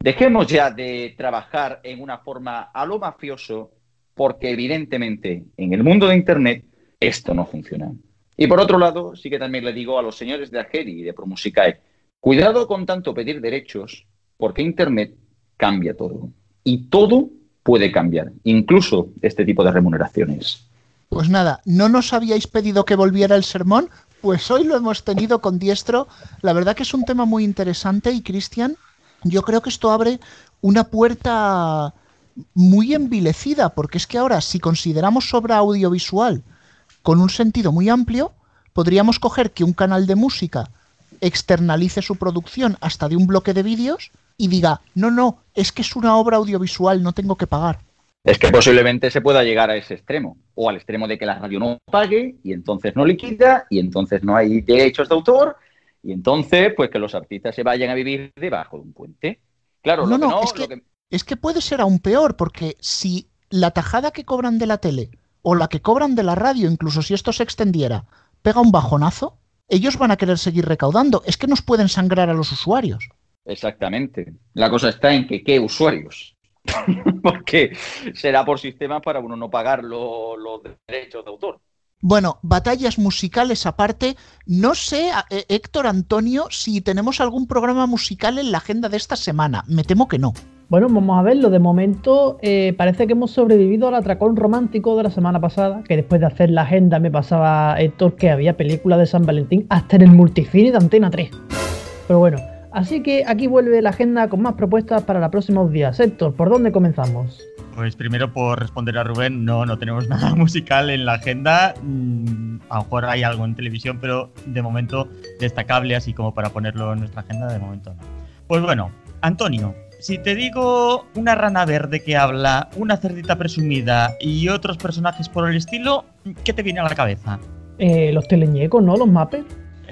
Speaker 3: Dejemos ya de trabajar en una forma a lo mafioso porque evidentemente en el mundo de Internet esto no funciona. Y por otro lado, sí que también le digo a los señores de Ageri y de Promusicae, cuidado con tanto pedir derechos porque Internet cambia todo. Y todo puede cambiar, incluso este tipo de remuneraciones.
Speaker 2: Pues nada, ¿no nos habíais pedido que volviera el sermón? Pues hoy lo hemos tenido con Diestro. La verdad que es un tema muy interesante y Cristian, yo creo que esto abre una puerta muy envilecida, porque es que ahora si consideramos obra audiovisual con un sentido muy amplio, podríamos coger que un canal de música externalice su producción hasta de un bloque de vídeos y diga, no, no, es que es una obra audiovisual, no tengo que pagar.
Speaker 3: Es que posiblemente se pueda llegar a ese extremo, o al extremo de que la radio no pague y entonces no liquida y entonces no hay derechos de autor y entonces pues que los artistas se vayan a vivir debajo de un puente. Claro,
Speaker 2: No,
Speaker 3: lo que
Speaker 2: no,
Speaker 3: no,
Speaker 2: es que-
Speaker 3: lo que-
Speaker 2: Es que puede ser aún peor, porque si la tajada que cobran de la tele o la que cobran de la radio, incluso si esto se extendiera, pega un bajonazo, ellos van a querer seguir recaudando. Es que nos pueden sangrar a los usuarios.
Speaker 3: Exactamente. La cosa está en que qué usuarios. Porque será por sistema para uno no pagar lo- los derechos de autor.
Speaker 2: Bueno, batallas musicales aparte, no sé, eh, Héctor Antonio, si tenemos algún programa musical en la agenda de esta semana. Me temo que no.
Speaker 6: Bueno, vamos a verlo. De momento, eh, parece que hemos sobrevivido al atracón romántico de la semana pasada. Que después de hacer la agenda me pasaba Héctor que había película de San Valentín hasta en el multicine de Antena 3. Pero bueno, así que aquí vuelve la agenda con más propuestas para los próximos días. Héctor, ¿por dónde comenzamos?
Speaker 4: Pues primero por responder a Rubén, no, no tenemos nada musical en la agenda. Mm, a lo mejor hay algo en televisión, pero de momento destacable, así como para ponerlo en nuestra agenda, de momento no. Pues bueno, Antonio, si te digo una rana verde que habla, una cerdita presumida y otros personajes por el estilo, ¿qué te viene a la cabeza?
Speaker 6: Eh, los teleñecos, ¿no? Los mapes.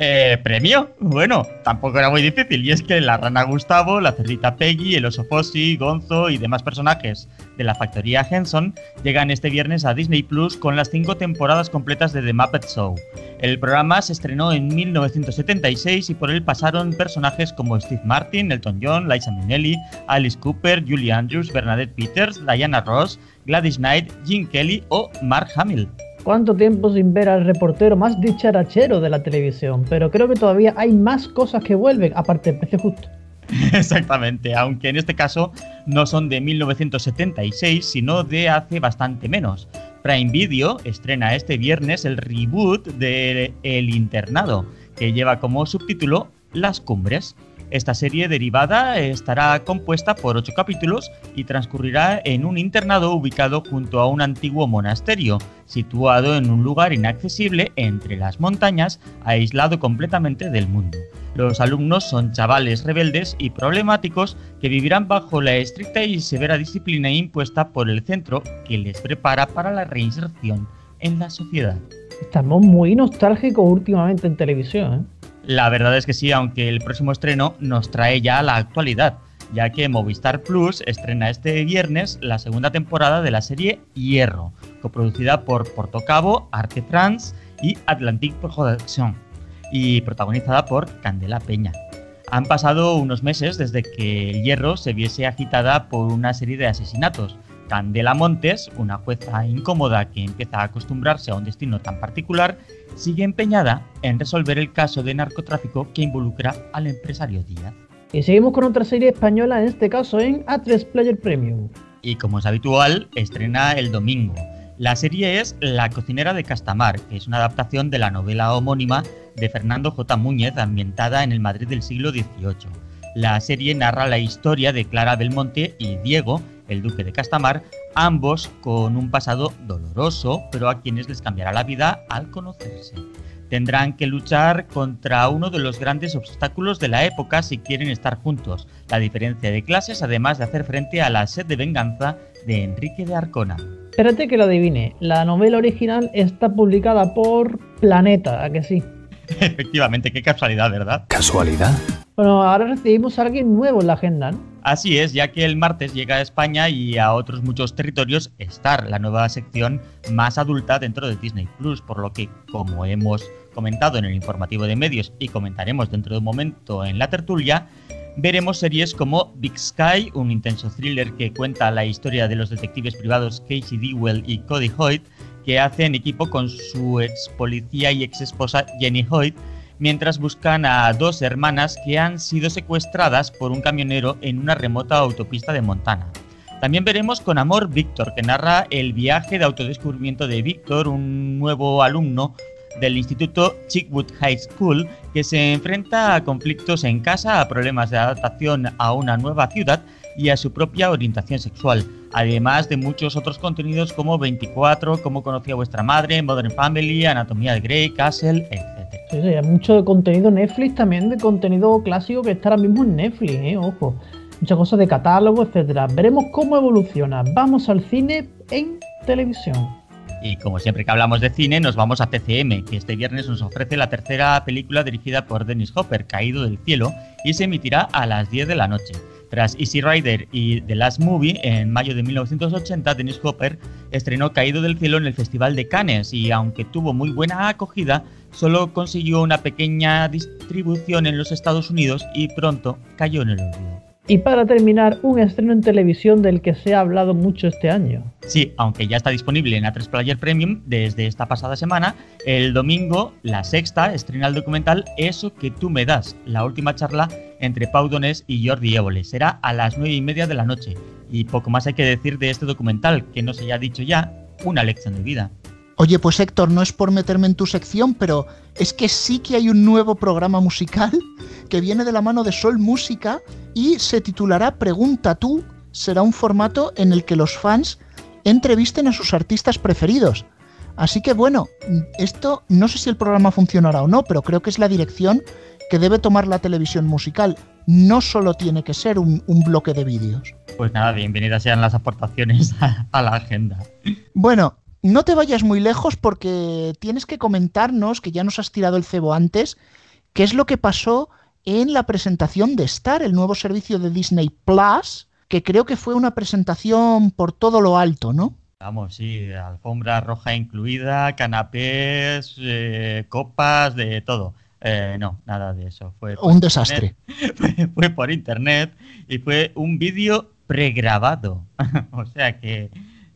Speaker 4: Eh, ¿Premio? Bueno, tampoco era muy difícil. Y es que la rana Gustavo, la cerdita Peggy, el oso Fossi, Gonzo y demás personajes de la factoría Henson llegan este viernes a Disney Plus con las cinco temporadas completas de The Muppet Show. El programa se estrenó en 1976 y por él pasaron personajes como Steve Martin, Elton John, Liza Minnelli, Alice Cooper, Julie Andrews, Bernadette Peters, Diana Ross, Gladys Knight, Jim Kelly o Mark Hamill.
Speaker 6: ¿Cuánto tiempo sin ver al reportero más dicharachero de la televisión? Pero creo que todavía hay más cosas que vuelven, aparte del precio justo.
Speaker 4: Exactamente, aunque en este caso no son de 1976, sino de hace bastante menos. Prime Video estrena este viernes el reboot de El Internado, que lleva como subtítulo Las Cumbres. Esta serie derivada estará compuesta por ocho capítulos y transcurrirá en un internado ubicado junto a un antiguo monasterio, situado en un lugar inaccesible entre las montañas, aislado completamente del mundo. Los alumnos son chavales rebeldes y problemáticos que vivirán bajo la estricta y severa disciplina impuesta por el centro que les prepara para la reinserción en la sociedad.
Speaker 6: Estamos muy nostálgicos últimamente en televisión. ¿eh?
Speaker 4: La verdad es que sí, aunque el próximo estreno nos trae ya a la actualidad, ya que Movistar Plus estrena este viernes la segunda temporada de la serie Hierro, coproducida por Portocabo, Arte France y Atlantic Production, y protagonizada por Candela Peña. Han pasado unos meses desde que Hierro se viese agitada por una serie de asesinatos. Candela Montes, una jueza incómoda que empieza a acostumbrarse a un destino tan particular, sigue empeñada en resolver el caso de narcotráfico que involucra al empresario Díaz.
Speaker 6: Y seguimos con otra serie española, en este caso en A3 Player Premium.
Speaker 4: Y como es habitual, estrena el domingo. La serie es La cocinera de Castamar, que es una adaptación de la novela homónima de Fernando J. Múñez, ambientada en el Madrid del siglo XVIII. La serie narra la historia de Clara Belmonte y Diego, el duque de Castamar, ambos con un pasado doloroso, pero a quienes les cambiará la vida al conocerse. Tendrán que luchar contra uno de los grandes obstáculos de la época si quieren estar juntos, la diferencia de clases, además de hacer frente a la sed de venganza de Enrique de Arcona.
Speaker 6: Espérate que lo adivine, la novela original está publicada por Planeta, ¿a que sí?
Speaker 4: Efectivamente, qué casualidad, ¿verdad?
Speaker 1: ¿Casualidad?
Speaker 6: Bueno, ahora recibimos a alguien nuevo en la agenda, ¿no?
Speaker 4: Así es, ya que el martes llega a España y a otros muchos territorios Star, la nueva sección más adulta dentro de Disney Plus, por lo que, como hemos comentado en el informativo de medios y comentaremos dentro de un momento en la tertulia, veremos series como Big Sky, un intenso thriller que cuenta la historia de los detectives privados Casey Dewell y Cody Hoyt, que hacen equipo con su ex policía y ex esposa Jenny Hoyt mientras buscan a dos hermanas que han sido secuestradas por un camionero en una remota autopista de Montana. También veremos con Amor Víctor, que narra el viaje de autodescubrimiento de Víctor, un nuevo alumno del Instituto Chickwood High School, que se enfrenta a conflictos en casa, a problemas de adaptación a una nueva ciudad y a su propia orientación sexual, además de muchos otros contenidos como 24, Cómo conocía vuestra madre, Modern Family, Anatomía de Grey, Castle, etc.
Speaker 6: Sí, sí, hay mucho contenido Netflix también, de contenido clásico que está ahora mismo en Netflix, ¿eh? ojo. Muchas cosas de catálogo, etcétera. Veremos cómo evoluciona. Vamos al cine en televisión.
Speaker 4: Y como siempre que hablamos de cine, nos vamos a TCM, que este viernes nos ofrece la tercera película dirigida por Dennis Hopper, Caído del Cielo, y se emitirá a las 10 de la noche. Tras Easy Rider y The Last Movie, en mayo de 1980, Dennis Hopper estrenó Caído del Cielo en el Festival de Cannes y aunque tuvo muy buena acogida, solo consiguió una pequeña distribución en los Estados Unidos y pronto cayó en el olvido.
Speaker 6: Y para terminar, un estreno en televisión del que se ha hablado mucho este año.
Speaker 4: Sí, aunque ya está disponible en A3 Player Premium desde esta pasada semana, el domingo, la sexta, estrena el documental Eso que tú me das, la última charla entre Pau Donés y Jordi Évole. Será a las nueve y media de la noche. Y poco más hay que decir de este documental, que no se haya dicho ya, una lección de vida.
Speaker 2: Oye, pues Héctor, no es por meterme en tu sección, pero es que sí que hay un nuevo programa musical que viene de la mano de Sol Música y se titulará Pregunta tú. Será un formato en el que los fans entrevisten a sus artistas preferidos. Así que bueno, esto no sé si el programa funcionará o no, pero creo que es la dirección que debe tomar la televisión musical. No solo tiene que ser un, un bloque de vídeos.
Speaker 4: Pues nada, bienvenidas sean las aportaciones a, a la agenda.
Speaker 2: Bueno, no te vayas muy lejos porque tienes que comentarnos, que ya nos has tirado el cebo antes, que es lo que pasó en la presentación de Star, el nuevo servicio de Disney Plus, que creo que fue una presentación por todo lo alto, ¿no?
Speaker 4: Vamos, sí, alfombra roja incluida, canapés, eh, copas, de todo. Eh, no, nada de eso. Fue
Speaker 2: Un desastre.
Speaker 4: Fue, fue por internet y fue un vídeo pregrabado. o sea que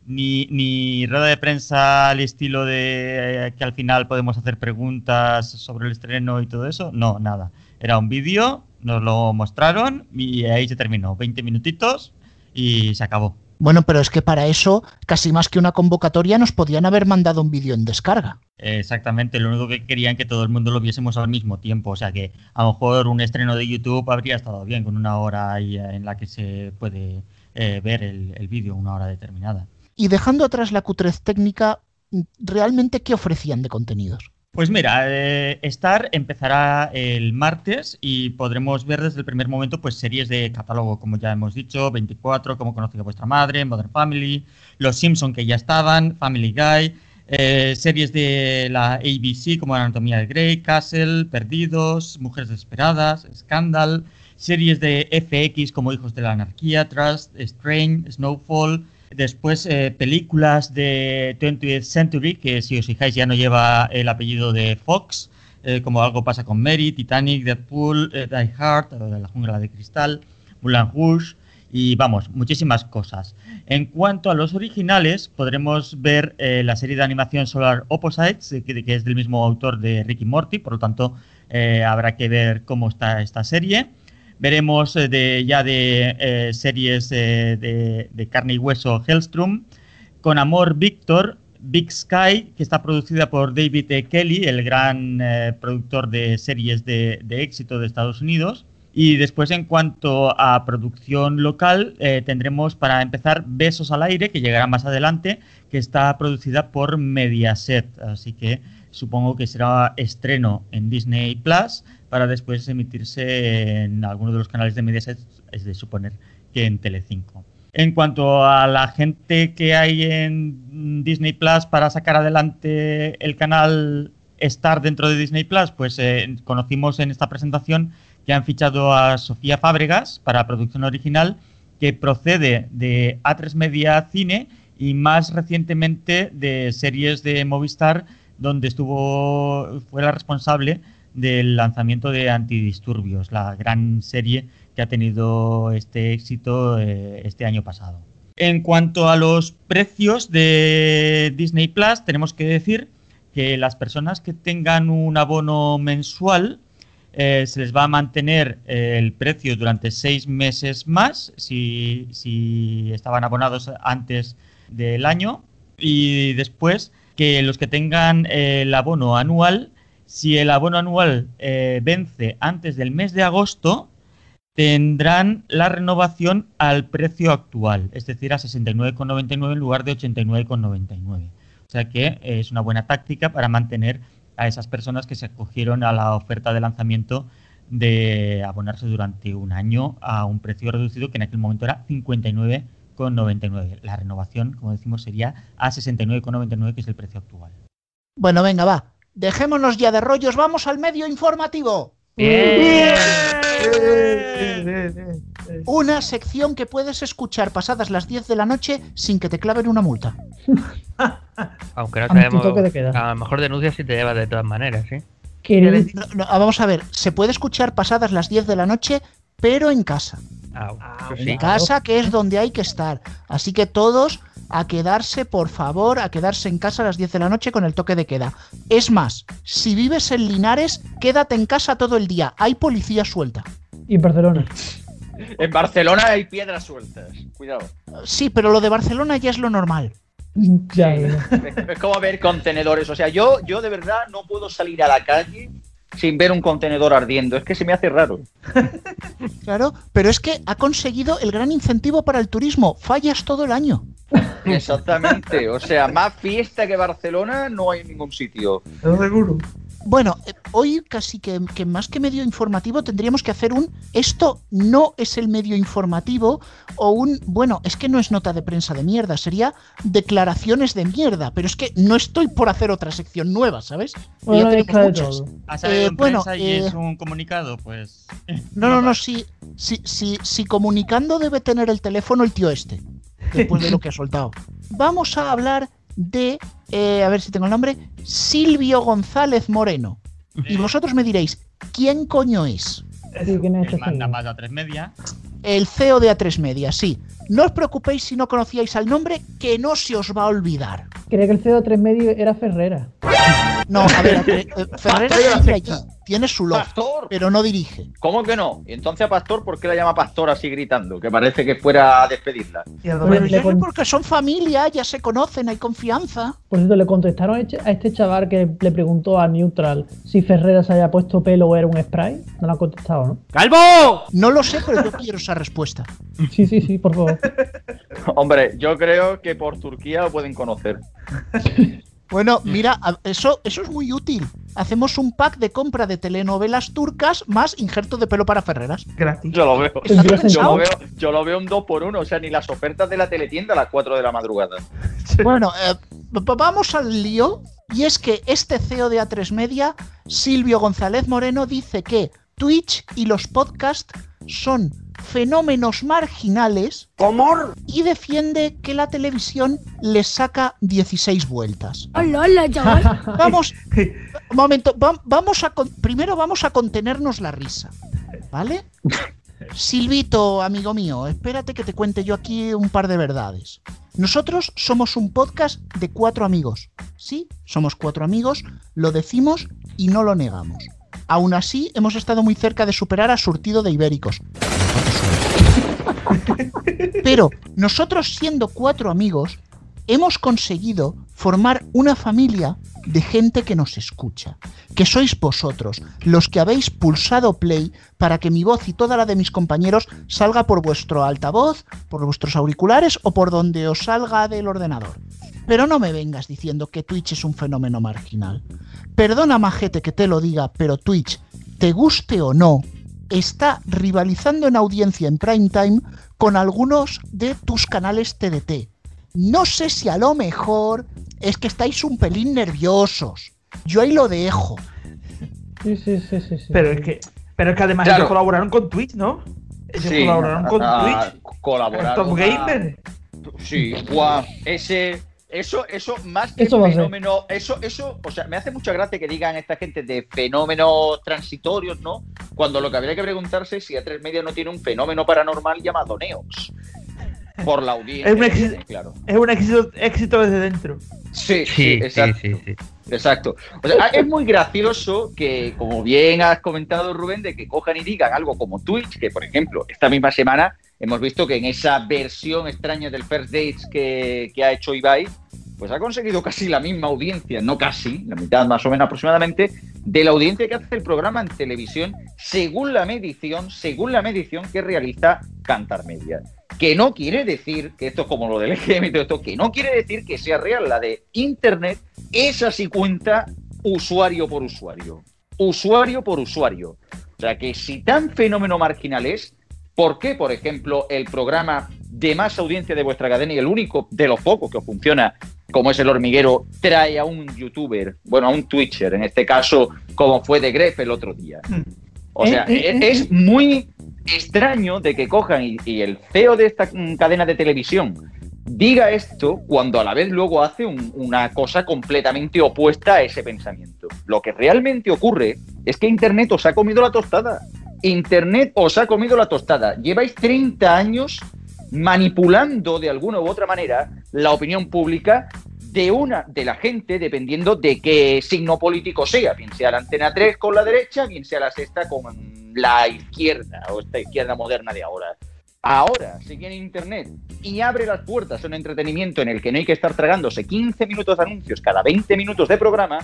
Speaker 4: ni, ni rueda de prensa al estilo de eh, que al final podemos hacer preguntas sobre el estreno y todo eso. No, nada. Era un vídeo, nos lo mostraron y ahí se terminó. 20 minutitos y se acabó.
Speaker 2: Bueno, pero es que para eso, casi más que una convocatoria, nos podían haber mandado un vídeo en descarga.
Speaker 4: Exactamente, lo único que querían que todo el mundo lo viésemos al mismo tiempo, o sea que a lo mejor un estreno de YouTube habría estado bien con una hora ahí en la que se puede eh, ver el, el vídeo, una hora determinada.
Speaker 2: Y dejando atrás la cutrez técnica, ¿realmente qué ofrecían de contenidos?
Speaker 4: Pues mira, eh, Star empezará el martes y podremos ver desde el primer momento pues series de catálogo, como ya hemos dicho, 24, como conoce vuestra madre, Modern Family, Los Simpson que ya estaban, Family Guy, eh, series de la ABC como Anatomía de Grey, Castle, Perdidos, Mujeres Desesperadas, Scandal, series de FX como Hijos de la Anarquía, Trust, Strain, Snowfall, Después, eh, películas de 20th Century, que si os fijáis ya no lleva el apellido de Fox, eh, como Algo pasa con Mary, Titanic, Deadpool, eh, Die Hard, eh, La jungla de cristal, Moulin Rouge y vamos, muchísimas cosas. En cuanto a los originales, podremos ver la serie de animación Solar Opposites, que, que es del mismo autor de Ricky Morty, por lo tanto habrá que ver cómo está esta serie. Veremos eh, de, ya de eh, series eh, de, de carne y hueso Hellstrom, con Amor Víctor, Big Sky, que está producida por David E. Kelly, el gran eh, productor de series de, de éxito de Estados Unidos. Y después, en cuanto a producción local, eh, tendremos para empezar Besos al aire, que llegará más adelante, que está producida por Mediaset. Así que supongo que será estreno en Disney Plus para después emitirse en alguno de los canales de Mediaset, es de suponer que en Telecinco. En cuanto a la gente que hay en Disney Plus para sacar adelante el canal Star dentro de Disney Plus, pues eh, conocimos en esta presentación que han fichado a Sofía Fábregas para producción original, que procede de A3 Media Cine y más recientemente de series de Movistar, donde estuvo fue la responsable del lanzamiento de Antidisturbios, la gran serie que ha tenido este éxito eh, este año pasado. En cuanto a los precios de Disney Plus, tenemos que decir que las personas que tengan un abono mensual eh, se les va a mantener eh, el precio durante seis meses más si, si estaban abonados antes del año y después que los que tengan el abono anual, si el abono anual eh, vence antes del mes de agosto, tendrán la renovación al precio actual, es decir, a 69,99 en lugar de 89,99. O sea que eh, es una buena táctica para mantener a esas personas que se acogieron a la oferta de lanzamiento de abonarse durante un año a un precio reducido que en aquel momento era 59,99. La renovación, como decimos, sería a 69,99, que es el precio actual.
Speaker 2: Bueno, venga, va. Dejémonos ya de rollos, vamos al medio informativo.
Speaker 7: Bien.
Speaker 2: Una sección que puedes escuchar pasadas las 10 de la noche sin que te claven una multa.
Speaker 7: Aunque no sabemos. A lo mejor denuncia si te llevas de todas maneras, ¿sí?
Speaker 6: Queréis-
Speaker 2: No, no, vamos a ver, se puede escuchar pasadas las 10 de la noche, pero en casa.
Speaker 6: Ah,
Speaker 7: eso
Speaker 2: En
Speaker 7: sí.
Speaker 2: casa, que es donde hay que estar. Así que todos a quedarse, por favor, a quedarse en casa a las 10 de la noche con el toque de queda. Es más, si vives en Linares, quédate en casa todo el día. Hay policía suelta.
Speaker 6: Y Barcelona.
Speaker 3: En Barcelona hay piedras sueltas. Cuidado.
Speaker 2: Sí, pero lo de Barcelona ya es lo normal.
Speaker 6: ya,
Speaker 3: Es es como ver contenedores. O sea, yo, yo de verdad no puedo salir a la calle sin ver un contenedor ardiendo. Es que se me hace raro.
Speaker 2: Claro, pero es que ha conseguido el gran incentivo para el turismo. Fallas todo el año.
Speaker 3: Exactamente. O sea, más fiesta que Barcelona no hay en ningún sitio.
Speaker 6: seguro.
Speaker 2: Bueno, eh, hoy casi que, que más que medio informativo tendríamos que hacer un esto no es el medio informativo o un bueno, es que no es nota de prensa de mierda, sería declaraciones de mierda, pero es que no estoy por hacer otra sección nueva, ¿sabes? Y
Speaker 6: Bueno,
Speaker 2: ya tenemos muchas.
Speaker 6: todo.
Speaker 4: Ha salido
Speaker 2: Eh,
Speaker 4: en
Speaker 2: bueno,
Speaker 4: prensa y
Speaker 2: eh,
Speaker 4: es un comunicado, pues.
Speaker 2: No, no, no, si, si, si, si comunicando debe tener el teléfono el tío este, después de lo que ha soltado. Vamos a hablar de, eh, a ver si tengo el nombre, Silvio González Moreno. Y vosotros me diréis, ¿quién coño es?
Speaker 6: Sí, ¿quién es
Speaker 4: Que
Speaker 6: este
Speaker 4: manda más a tres media.
Speaker 2: El CEO de A3 Media, sí. No os preocupéis si no conocíais al nombre, que no se os va a olvidar.
Speaker 6: Creía que el CEO de 3 medio era Ferrera.
Speaker 2: No, a ver, eh, eh, Ferrera sigue allí, tiene su log,
Speaker 3: Pastor.
Speaker 2: pero no dirige.
Speaker 3: ¿Cómo que no? Y entonces a Pastor, ¿por qué la llama Pastor así gritando? Que parece que fuera a despedirla.
Speaker 2: Porque son familia, ya se conocen, hay confianza.
Speaker 6: Por cierto, le contestaron a este- a este chaval que le preguntó a Neutral si Ferrera se había puesto pelo o era un spray. No lo han contestado, ¿no?
Speaker 1: ¡Calvo!
Speaker 2: No lo sé, pero yo quiero esa respuesta.
Speaker 6: Sí, sí, sí, por favor.
Speaker 3: Hombre, yo creo que por Turquía lo pueden conocer.
Speaker 2: Bueno, mira, eso, eso es muy útil. Hacemos un pack de compra de telenovelas turcas más injerto de pelo para Ferreras.
Speaker 8: gratis.
Speaker 3: Yo lo veo.
Speaker 2: ¿Está
Speaker 6: Yo
Speaker 3: lo veo, yo lo veo un 2 por 1 o sea, ni las ofertas de la teletienda a las 4 de la madrugada.
Speaker 2: Bueno, eh, vamos al lío. Y es que este CEO de A3 Media, Silvio González Moreno, dice que Twitch y los podcasts son fenómenos marginales y defiende que la televisión les saca 16 vueltas.
Speaker 9: Hola, hola, chaval.
Speaker 2: Vamos, un momento, va- vamos a primero vamos a contenernos la risa, ¿vale? Silvito, amigo mío, espérate que te cuente yo aquí un par de verdades. Nosotros somos un podcast de cuatro amigos. Sí, somos cuatro amigos, lo decimos y no lo negamos. Aún así, hemos estado muy cerca de superar a Surtido de Ibéricos. Pero nosotros siendo cuatro amigos, hemos conseguido formar una familia de gente que nos escucha, que sois vosotros, los que habéis pulsado play para que mi voz y toda la de mis compañeros salga por vuestro altavoz, por vuestros auriculares o por donde os salga del ordenador. Pero no me vengas diciendo que Twitch es un fenómeno marginal. Perdona, majete, que te lo diga, pero Twitch, te guste o no, está rivalizando en audiencia en prime time con algunos de tus canales TDT. No sé si a lo mejor es que estáis un pelín nerviosos. Yo ahí lo dejo.
Speaker 6: Sí, sí, sí, sí. sí.
Speaker 8: Pero es que, pero es que además
Speaker 3: Claro.
Speaker 8: ellos colaboraron con Twitch, ¿no? Ellos colaboraron con
Speaker 3: ah,
Speaker 8: Twitch.
Speaker 3: Colaboraron.
Speaker 8: Top
Speaker 3: a-
Speaker 8: Gamer.
Speaker 3: Sí, guau, ese. Eso, eso, más que
Speaker 6: Eso a
Speaker 3: fenómeno, eso, eso, o sea, me hace mucha gracia que digan esta gente de fenómenos transitorios, ¿no? Cuando lo que habría que preguntarse es si A3 Media no tiene un fenómeno paranormal llamado Neox. Por la audiencia.
Speaker 8: Es un éxito.
Speaker 3: claro.
Speaker 8: Es un éxito, éxito desde dentro.
Speaker 3: Sí, sí,
Speaker 7: Sí, sí,
Speaker 3: exacto.
Speaker 7: sí, sí.
Speaker 3: Exacto. O sea, es muy gracioso que, como bien has comentado, Rubén, de que cojan y digan algo como Twitch, que por ejemplo, esta misma semana hemos visto que en esa versión extraña del First Dates que, que ha hecho Ibai, pues ha conseguido casi la misma audiencia, no casi, la mitad más o menos aproximadamente, de la audiencia que hace el programa en televisión, según la medición, según la medición que realiza Cantar Media. Que no quiere decir, que esto es como lo del EGM y todo esto, que no quiere decir que sea real la de Internet, esa sí cuenta usuario por usuario. Usuario por usuario. O sea que si tan fenómeno marginal es, ¿por qué, por ejemplo, el programa de más audiencia de vuestra cadena y el único de los pocos que os funciona, como es el hormiguero, trae a un youtuber, bueno, a un twitcher, en este caso, como fue de Gref el otro día? O
Speaker 6: Eh,
Speaker 3: sea,
Speaker 6: eh,
Speaker 3: es,
Speaker 6: eh,
Speaker 3: es muy extraño de que cojan y, y el CEO de esta mm, cadena de televisión diga esto cuando a la vez luego hace un- una cosa completamente opuesta a ese pensamiento. Lo que realmente ocurre es que Internet os ha comido la tostada. Internet os ha comido la tostada. Lleváis 30 años manipulando de alguna u otra manera la opinión pública de una de la gente dependiendo de qué signo político sea, bien sea la antena 3 con la derecha, bien sea la sexta con la izquierda o esta izquierda moderna de ahora. Ahora, si viene Internet y abre las puertas a un entretenimiento en el que no hay que estar tragándose 15 minutos de anuncios cada 20 minutos de programa,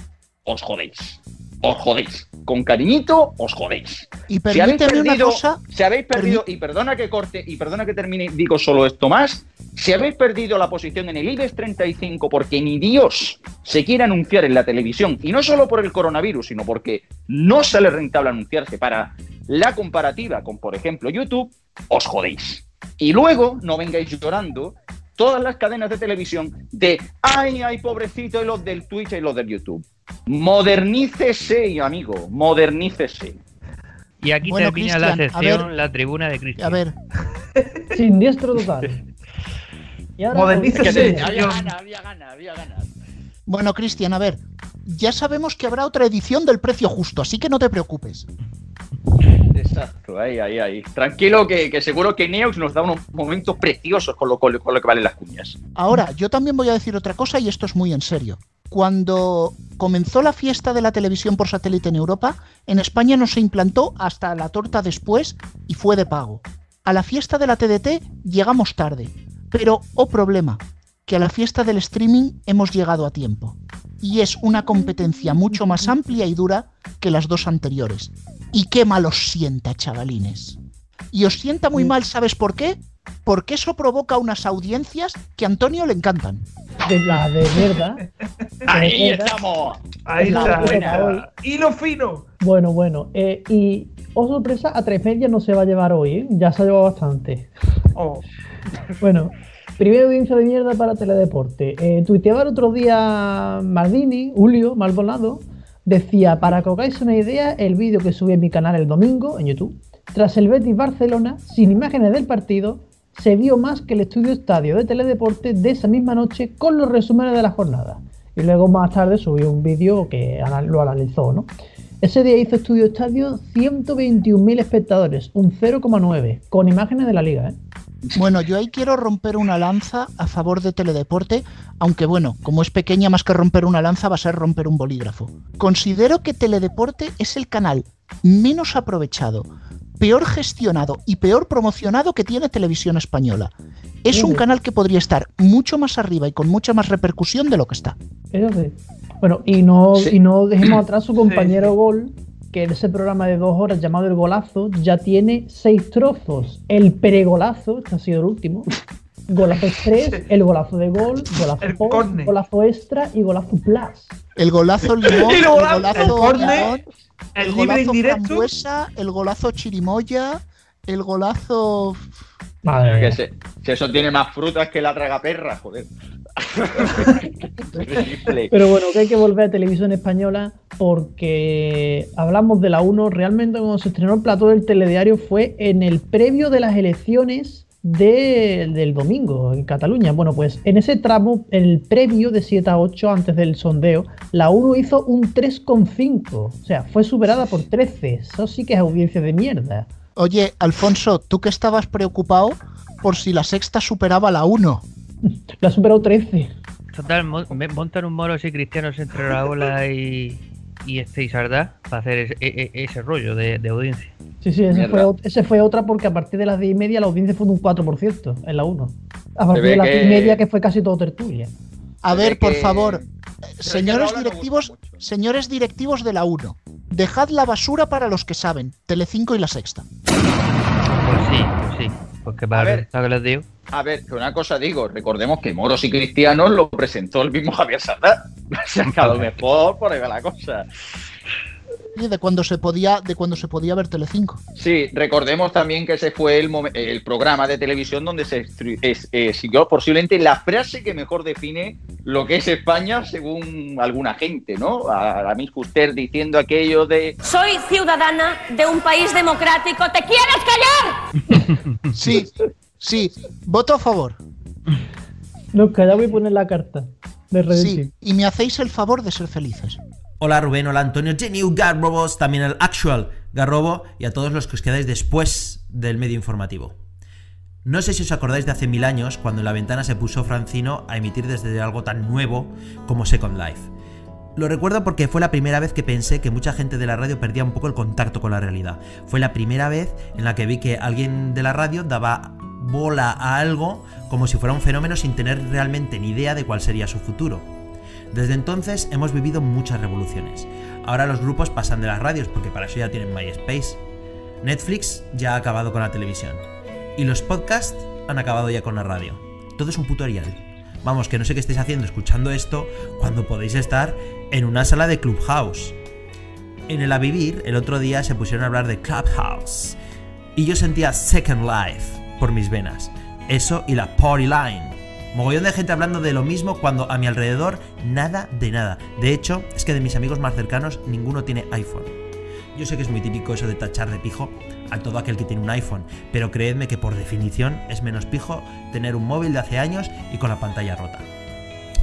Speaker 3: os jodéis. Os jodéis. Con cariñito, os jodéis.
Speaker 2: Y
Speaker 3: Si habéis
Speaker 2: permíteme una
Speaker 3: perdido,
Speaker 2: cosa.
Speaker 3: si habéis perdido, y perdona que corte, y perdona que termine, digo solo esto más, si habéis perdido la posición en el IBEX 35 porque ni Dios se quiere anunciar en la televisión, y no solo por el coronavirus, sino porque no sale rentable anunciarse para la comparativa con, por ejemplo, YouTube, os jodéis. Y luego no vengáis llorando todas las cadenas de televisión de ay, ay, pobrecito, y los del Twitch y los del YouTube. Modernícese, amigo, modernícese.
Speaker 7: Y aquí
Speaker 2: Bueno,
Speaker 7: termina la sección
Speaker 2: ver.
Speaker 7: La Tribuna de Cristian.
Speaker 2: A ver,
Speaker 6: Siniestro total. Y ahora,
Speaker 8: Modernícese.
Speaker 3: ganas, había ganas, había ganas.
Speaker 2: bueno, Cristian, a ver. Ya sabemos que habrá otra edición del precio justo, así que no te preocupes.
Speaker 3: Exacto, ahí, ahí, ahí. Tranquilo, que, que seguro que Neox nos da unos momentos preciosos con lo, con lo- con lo que valen las cuñas.
Speaker 2: Ahora, yo también voy a decir otra cosa y esto es muy en serio. Cuando comenzó la fiesta de la televisión por satélite en Europa, en España no se implantó hasta la torta después y fue de pago. A la fiesta de la TDT llegamos tarde, pero, oh problema, que a la fiesta del streaming hemos llegado a tiempo. Y es una competencia mucho más amplia y dura que las dos anteriores. Y qué mal os sienta, chavalines. Y os sienta muy mal, ¿sabes por qué? Porque eso provoca unas audiencias que a Antonio le encantan.
Speaker 6: de la de verdad.
Speaker 3: ¡Ahí
Speaker 6: verdad.
Speaker 3: estamos!
Speaker 8: Ahí
Speaker 6: La
Speaker 8: está.
Speaker 6: buena.
Speaker 8: Hilo fino.
Speaker 6: Bueno, bueno. eh, y, oh sorpresa, a tres media no se va a llevar hoy, ¿eh? Ya se ha llevado bastante.
Speaker 8: Oh.
Speaker 6: Bueno, primera audiencia de mierda para Teledeporte. Eh, tuiteaba el otro día Maldini, Julio Maldonado, decía, para que os hagáis una idea, el vídeo que subí en mi canal el domingo, en YouTube, tras el Betis Barcelona, sin imágenes del partido, se vio más que el estudio estadio de Teledeporte de esa misma noche con los resúmenes de la jornada. Y luego más tarde subió un vídeo que lo analizó, ¿no? Ese día hizo Estudio Estadio 121.000 espectadores, un 0,9, con imágenes de la liga, ¿eh?
Speaker 2: Bueno, yo ahí quiero romper una lanza a favor de Teledeporte, aunque bueno, como es pequeña más que romper una lanza va a ser romper un bolígrafo. Considero que Teledeporte es el canal menos aprovechado, peor gestionado y peor promocionado que tiene Televisión Española. Es un canal que podría estar mucho más arriba y con mucha más repercusión de lo que está.
Speaker 6: Eso sí. Bueno, y no,
Speaker 3: Sí.
Speaker 6: y no dejemos atrás su compañero
Speaker 8: Sí, sí.
Speaker 6: Gol, que en ese programa de dos horas llamado El Golazo ya tiene seis trozos. El pregolazo, este ha sido el último. Golazo express, el golazo de gol, golazo
Speaker 8: El
Speaker 6: post, golazo extra y golazo plus.
Speaker 2: El golazo limón, el
Speaker 8: el golazo- el
Speaker 2: limón,
Speaker 8: El
Speaker 2: el
Speaker 8: libre
Speaker 2: golazo
Speaker 8: indirecto.
Speaker 2: frambuesa, el golazo chirimoya, el golazo...
Speaker 6: Madre
Speaker 3: Que se- si eso tiene más frutas que la traga perra, joder.
Speaker 6: Pero bueno, que hay que volver a televisión española porque hablamos de la 1. Realmente cuando se estrenó el plató del telediario fue en el previo de las elecciones de- del domingo en Cataluña. Bueno, pues en ese tramo, el previo de 7 a 8 antes del sondeo, la 1 hizo un 3,5. O sea, fue superada por 13. Eso sí que es audiencia de mierda.
Speaker 2: Oye, Alfonso, tú que estabas preocupado por si la sexta superaba la 1.
Speaker 6: La ha superado 13.
Speaker 7: Total, montan un moros y cristianos entre Raola y, y este y Sardá para hacer ese, e- e- ese rollo de, de audiencia.
Speaker 6: Sí, sí, ese fue, ot- ese fue otra porque a partir de las 10 y media la audiencia fue de un 4% en la 1. A partir de las
Speaker 3: que-
Speaker 6: 10 y media que fue casi todo tertulia.
Speaker 2: A ver, por
Speaker 3: que-
Speaker 2: favor, señores directivos, señores directivos de la 1, dejad la basura para los que saben, Telecinco y la sexta.
Speaker 7: Pues sí, pues sí. Porque para
Speaker 3: ver.
Speaker 7: lo que les digo.
Speaker 3: A ver, que una cosa digo, recordemos que Moros y Cristianos lo presentó el mismo Javier Sardá. O sea, que a lo mejor por ahí va la cosa.
Speaker 2: De cuando se podía, de cuando se podía ver Telecinco.
Speaker 3: Sí, recordemos también que ese fue el, el programa de televisión donde se es- eh, siguió posiblemente la frase que mejor define lo que es España según alguna gente, ¿no? A, a Miss Fuster diciendo aquello de
Speaker 9: Soy ciudadana de un país democrático. ¿Te quieres callar?
Speaker 2: Sí, sí, voto a favor.
Speaker 6: Nos callamos y poner la carta de redención.
Speaker 2: Sí, y me hacéis el favor de ser felices.
Speaker 10: Hola Rubén, hola Antonio, Geniu Garrobos, también el Actual Garrobo y a todos los que os quedáis después del medio informativo. No sé si os acordáis de hace mil años cuando en la ventana se puso Francino a emitir desde algo tan nuevo como Second Life. Lo recuerdo porque fue la primera vez que pensé que mucha gente de la radio perdía un poco el contacto con la realidad. Fue la primera vez en la que vi que alguien de la radio daba bola a algo como si fuera un fenómeno sin tener realmente ni idea de cuál sería su futuro. Desde entonces hemos vivido muchas revoluciones. Ahora los grupos pasan de las radios porque para eso ya tienen MySpace. Netflix ya ha acabado con la televisión. Y los podcasts han acabado ya con la radio. Todo es un putorial. Vamos, que no sé qué estáis haciendo escuchando esto cuando podéis estar en una sala de Clubhouse. En el A Vivir, el otro día se pusieron a hablar de Clubhouse. Y yo sentía Second Life por mis venas. Eso y la Party Line. Mogollón de gente hablando de lo mismo cuando a mi alrededor nada de nada. De hecho, es que de mis amigos más cercanos ninguno tiene iPhone. Yo sé que es muy típico eso de tachar de pijo a todo aquel que tiene un iPhone, pero creedme que por definición es menos pijo tener un móvil de hace años y con la pantalla rota.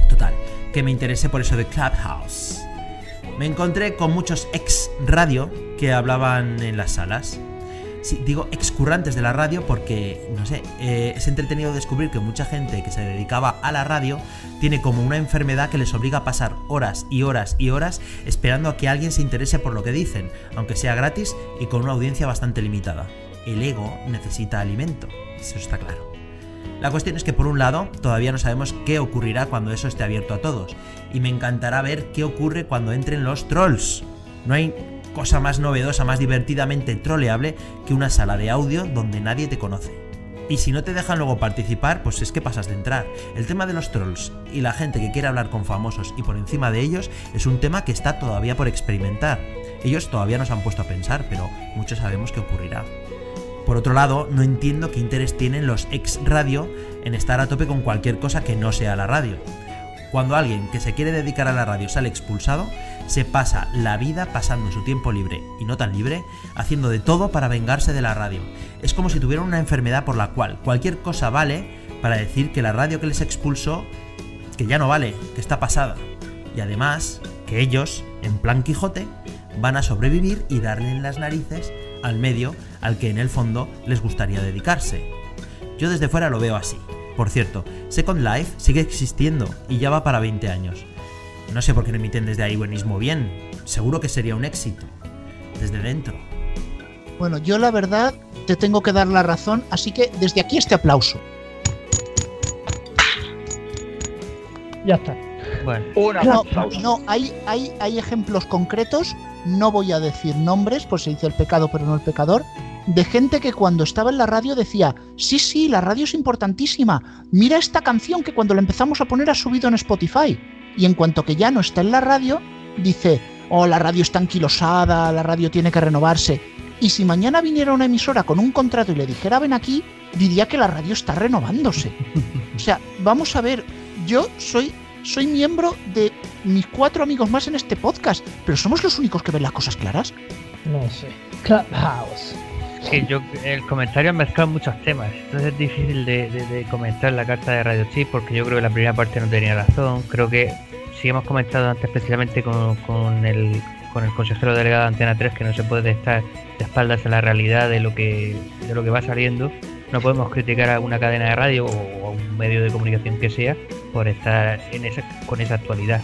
Speaker 10: Total, que me interesé por eso de Clubhouse. Me encontré con muchos ex radio que hablaban en las salas. Digo excurrantes de la radio porque, no sé, eh, es entretenido descubrir que mucha gente que se dedicaba a la radio tiene como una enfermedad que les obliga a pasar horas y horas y horas esperando a que alguien se interese por lo que dicen, aunque sea gratis y con una audiencia bastante limitada. El ego necesita alimento, eso está claro. La cuestión es que por un lado todavía no sabemos qué ocurrirá cuando eso esté abierto a todos, y me encantará ver qué ocurre cuando entren los trolls. No hay cosa más novedosa, más divertidamente troleable que una sala de audio donde nadie te conoce. Y si no te dejan luego participar, pues es que pasas de entrar. El tema de los trolls y la gente que quiere hablar con famosos y por encima de ellos es un tema que está todavía por experimentar. Ellos todavía nos han puesto a pensar, pero muchos sabemos que ocurrirá. Por otro lado, no entiendo qué interés tienen los ex radio en estar a tope con cualquier cosa que no sea la radio. Cuando alguien que se quiere dedicar a la radio sale expulsado, se pasa la vida pasando su tiempo libre y no tan libre, haciendo de todo para vengarse de la radio. Es como si tuvieran una enfermedad por la cual cualquier cosa vale para decir que la radio que les expulsó, que ya no vale, que está pasada. Y además, que ellos, en plan Quijote, van a sobrevivir y darle en las narices al medio al que en el fondo les gustaría dedicarse. Yo desde fuera lo veo así. Por cierto, Second Life sigue existiendo y ya va para 20 años. No sé por qué no emiten desde ahí buenismo bien. Seguro que sería un éxito. Desde dentro.
Speaker 2: Bueno, yo la verdad te tengo que dar la razón, así que desde aquí este aplauso.
Speaker 6: Ya está.
Speaker 7: Bueno,
Speaker 3: Un
Speaker 2: No,
Speaker 3: aplauso.
Speaker 2: no, hay, hay, hay ejemplos concretos, no voy a decir nombres, pues se dice el pecado pero no el pecador, de gente que cuando estaba en la radio decía, sí, sí, la radio es importantísima, mira esta canción que cuando la empezamos a poner ha subido en Spotify. Y en cuanto que ya no está en la radio, dice, oh, la radio está anquilosada, la radio tiene que renovarse. Y si mañana viniera una emisora con un contrato y le dijera, ven aquí, diría que la radio está renovándose. O sea, vamos a ver, yo soy soy miembro de mis cuatro amigos más en este podcast, pero somos los únicos que ven las cosas claras.
Speaker 6: No sé. Clubhouse.
Speaker 7: Sí, yo, el comentario ha mezclado muchos temas, entonces es difícil de, de- comentar la carta de Radio Chip porque yo creo que la primera parte no tenía razón. Creo que si hemos comentado antes, especialmente con, con el, con el consejero delegado de Antena 3, que no se puede estar de espaldas a la realidad de lo que, de lo que va saliendo, no podemos criticar a una cadena de radio o a un medio de comunicación que sea por estar en esa, con esa actualidad.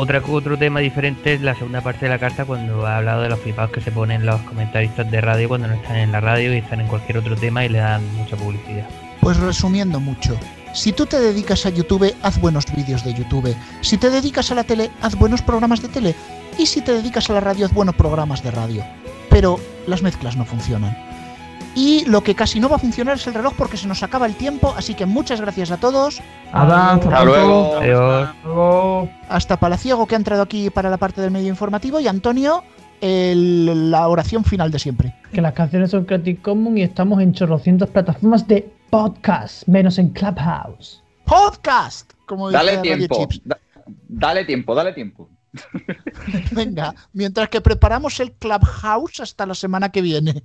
Speaker 7: Otra, otro tema diferente es la segunda parte de la carta cuando ha hablado de los flipados que se ponen los comentaristas de radio cuando no están en la radio y están en cualquier otro tema y le dan mucha publicidad.
Speaker 2: Pues resumiendo mucho, si tú te dedicas a YouTube, haz buenos vídeos de YouTube. Si te dedicas a la tele, haz buenos programas de tele. Y si te dedicas a la radio, haz buenos programas de radio. Pero las mezclas no funcionan. Y lo que casi no va a funcionar es el reloj porque se nos acaba el tiempo, así que muchas gracias a todos.
Speaker 8: Hasta
Speaker 3: Hasta luego.
Speaker 7: Adiós.
Speaker 8: Hasta luego.
Speaker 2: Hasta Palaciego que ha entrado aquí para la parte del medio informativo y Antonio, el- la oración final de siempre.
Speaker 6: Que las canciones son Creative Commons y estamos en chorrocientas plataformas de podcast, menos en Clubhouse.
Speaker 2: Podcast, como dice
Speaker 3: Dale tiempo.
Speaker 2: Chips.
Speaker 3: da- dale tiempo, dale tiempo.
Speaker 2: Venga, mientras que preparamos el Clubhouse hasta la semana que viene.